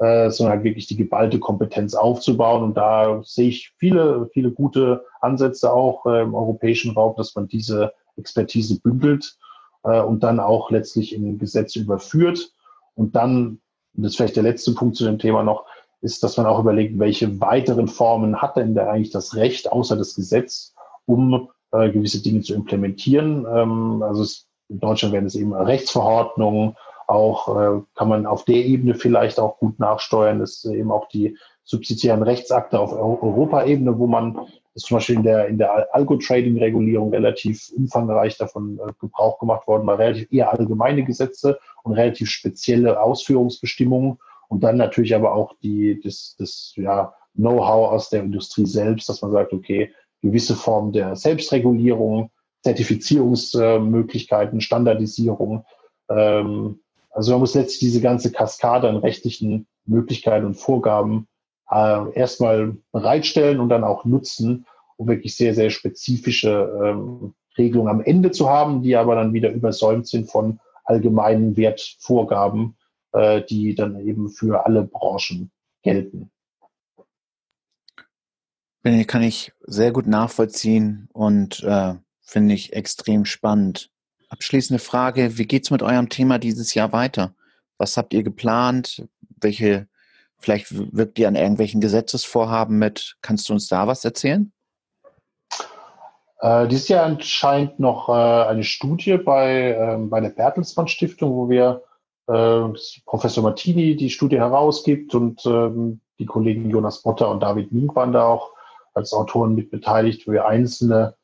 sondern halt wirklich die geballte Kompetenz aufzubauen. Und da sehe ich viele, viele gute Ansätze auch im europäischen Raum, dass man diese Expertise bündelt und dann auch letztlich in Gesetze überführt. Und dann, das ist vielleicht der letzte Punkt zu dem Thema noch, ist, dass man auch überlegt, welche weiteren Formen hat denn da eigentlich das Recht außer das Gesetz, um äh, gewisse Dinge zu implementieren. Ähm, also es, in Deutschland werden es eben Rechtsverordnungen, auch äh, kann man auf der Ebene vielleicht auch gut nachsteuern. Das ist eben auch die subsidiären Rechtsakte auf Europaebene, wo man zum Beispiel in der, in der Algo-Trading-Regulierung relativ umfangreich davon äh, Gebrauch gemacht worden, mal relativ eher allgemeine Gesetze und relativ spezielle Ausführungsbestimmungen und dann natürlich aber auch die, das, das ja, Know-how aus der Industrie selbst, dass man sagt, okay, gewisse Formen der Selbstregulierung, Zertifizierungsmöglichkeiten, Standardisierung. Ähm, also man muss letztlich diese ganze Kaskade an rechtlichen Möglichkeiten und Vorgaben äh, erstmal bereitstellen und dann auch nutzen, um wirklich sehr, sehr spezifische ähm, Regelungen am Ende zu haben, die aber dann wieder übersäumt sind von allgemeinen Wertvorgaben, äh, die dann eben für alle Branchen gelten. Kann ich sehr gut nachvollziehen und äh, finde ich extrem spannend. Abschließende Frage, wie geht es mit eurem Thema dieses Jahr weiter? Was habt ihr geplant? Welche, vielleicht wirkt ihr an irgendwelchen Gesetzesvorhaben mit? Kannst du uns da was erzählen? Äh, dieses Jahr anscheinend noch äh, eine Studie bei, äh, bei der Bertelsmann Stiftung, wo wir äh, Professor Martini die Studie herausgibt und ähm, die Kollegen Jonas Botter und David Mink waren da auch als Autoren mit beteiligt, wo wir einzelne,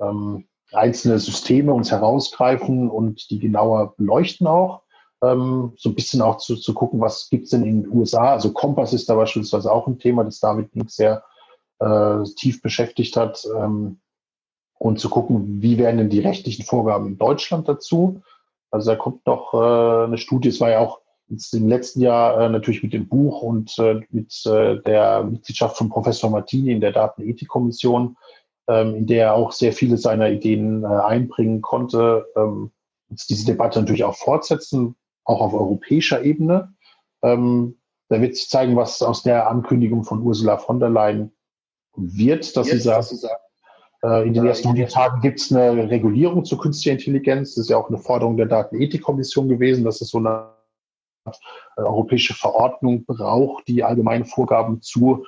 ähm, einzelne Systeme uns herausgreifen und die genauer beleuchten auch. Ähm, so ein bisschen auch zu, zu gucken, was gibt's denn in den USA. Also Kompass ist da beispielsweise auch ein Thema, das David Link sehr äh, tief beschäftigt hat. Ähm, und zu gucken, wie werden denn die rechtlichen Vorgaben in Deutschland dazu. Also da kommt noch äh, eine Studie, es war ja auch jetzt im letzten Jahr äh, natürlich mit dem Buch und äh, mit äh, der Mitgliedschaft von Professor Martini in der Datenethikkommission, ähm, in der er auch sehr viele seiner Ideen äh, einbringen konnte, ähm, diese Debatte natürlich auch fortsetzen, auch auf europäischer Ebene. Ähm, da wird sich zeigen, was aus der Ankündigung von Ursula von der Leyen wird, dass Jetzt, sie sagt, äh, in den ersten 100 Tagen gibt es eine Regulierung zur künstlichen Intelligenz. Das ist ja auch eine Forderung der Datenethikkommission gewesen, dass es so eine äh, europäische Verordnung braucht, die allgemeine Vorgaben zu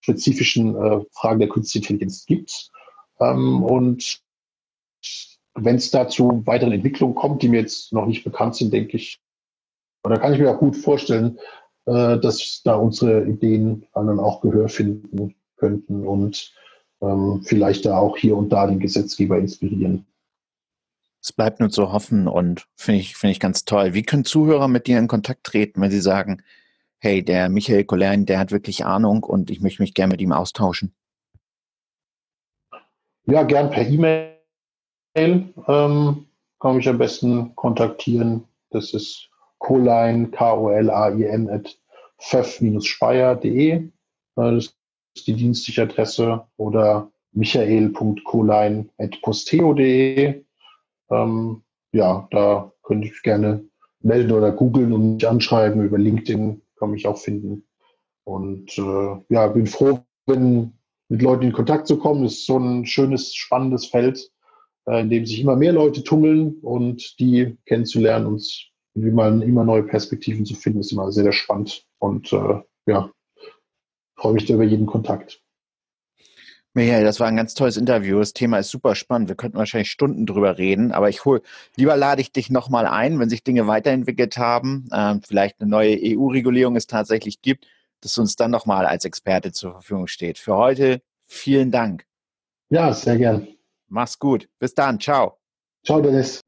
spezifischen äh, Fragen der künstlichen Intelligenz gibt. Ähm, und wenn es dazu weiteren Entwicklungen kommt, die mir jetzt noch nicht bekannt sind, denke ich, oder kann ich mir auch gut vorstellen, äh, dass da unsere Ideen dann auch Gehör finden könnten und ähm, vielleicht da auch hier und da den Gesetzgeber inspirieren. Es bleibt nur zu hoffen und finde ich, finde ich ganz toll. Wie können Zuhörer mit dir in Kontakt treten, wenn sie sagen, hey, der Michael Kollein, der hat wirklich Ahnung und ich möchte mich gerne mit ihm austauschen? Ja, gern per E-Mail ähm, kann mich am besten kontaktieren. Das ist Kollein, K-O-L-A-I-N, at pfeff-speyer.de. Äh, das die dienstliche Adresse oder michael.kolein.posteo.de. Ähm, ja, da könnte ich gerne melden oder googeln und mich anschreiben. Über LinkedIn kann mich auch finden. Und äh, ja, bin froh, wenn mit Leuten in Kontakt zu kommen. Das ist so ein schönes, spannendes Feld, äh, in dem sich immer mehr Leute tummeln und die kennenzulernen und wie man immer neue Perspektiven zu finden, ist immer sehr, sehr spannend. Und äh, ja, freue mich da über jeden Kontakt. Michael, das war ein ganz tolles Interview. Das Thema ist super spannend. Wir könnten wahrscheinlich Stunden drüber reden, aber ich hole, lieber lade ich dich nochmal ein, wenn sich Dinge weiterentwickelt haben, äh, vielleicht eine neue EU-Regulierung es tatsächlich gibt, dass du uns dann nochmal als Experte zur Verfügung steht. Für heute vielen Dank. Ja, sehr gern. Mach's gut. Bis dann. Ciao. Ciao, Dennis.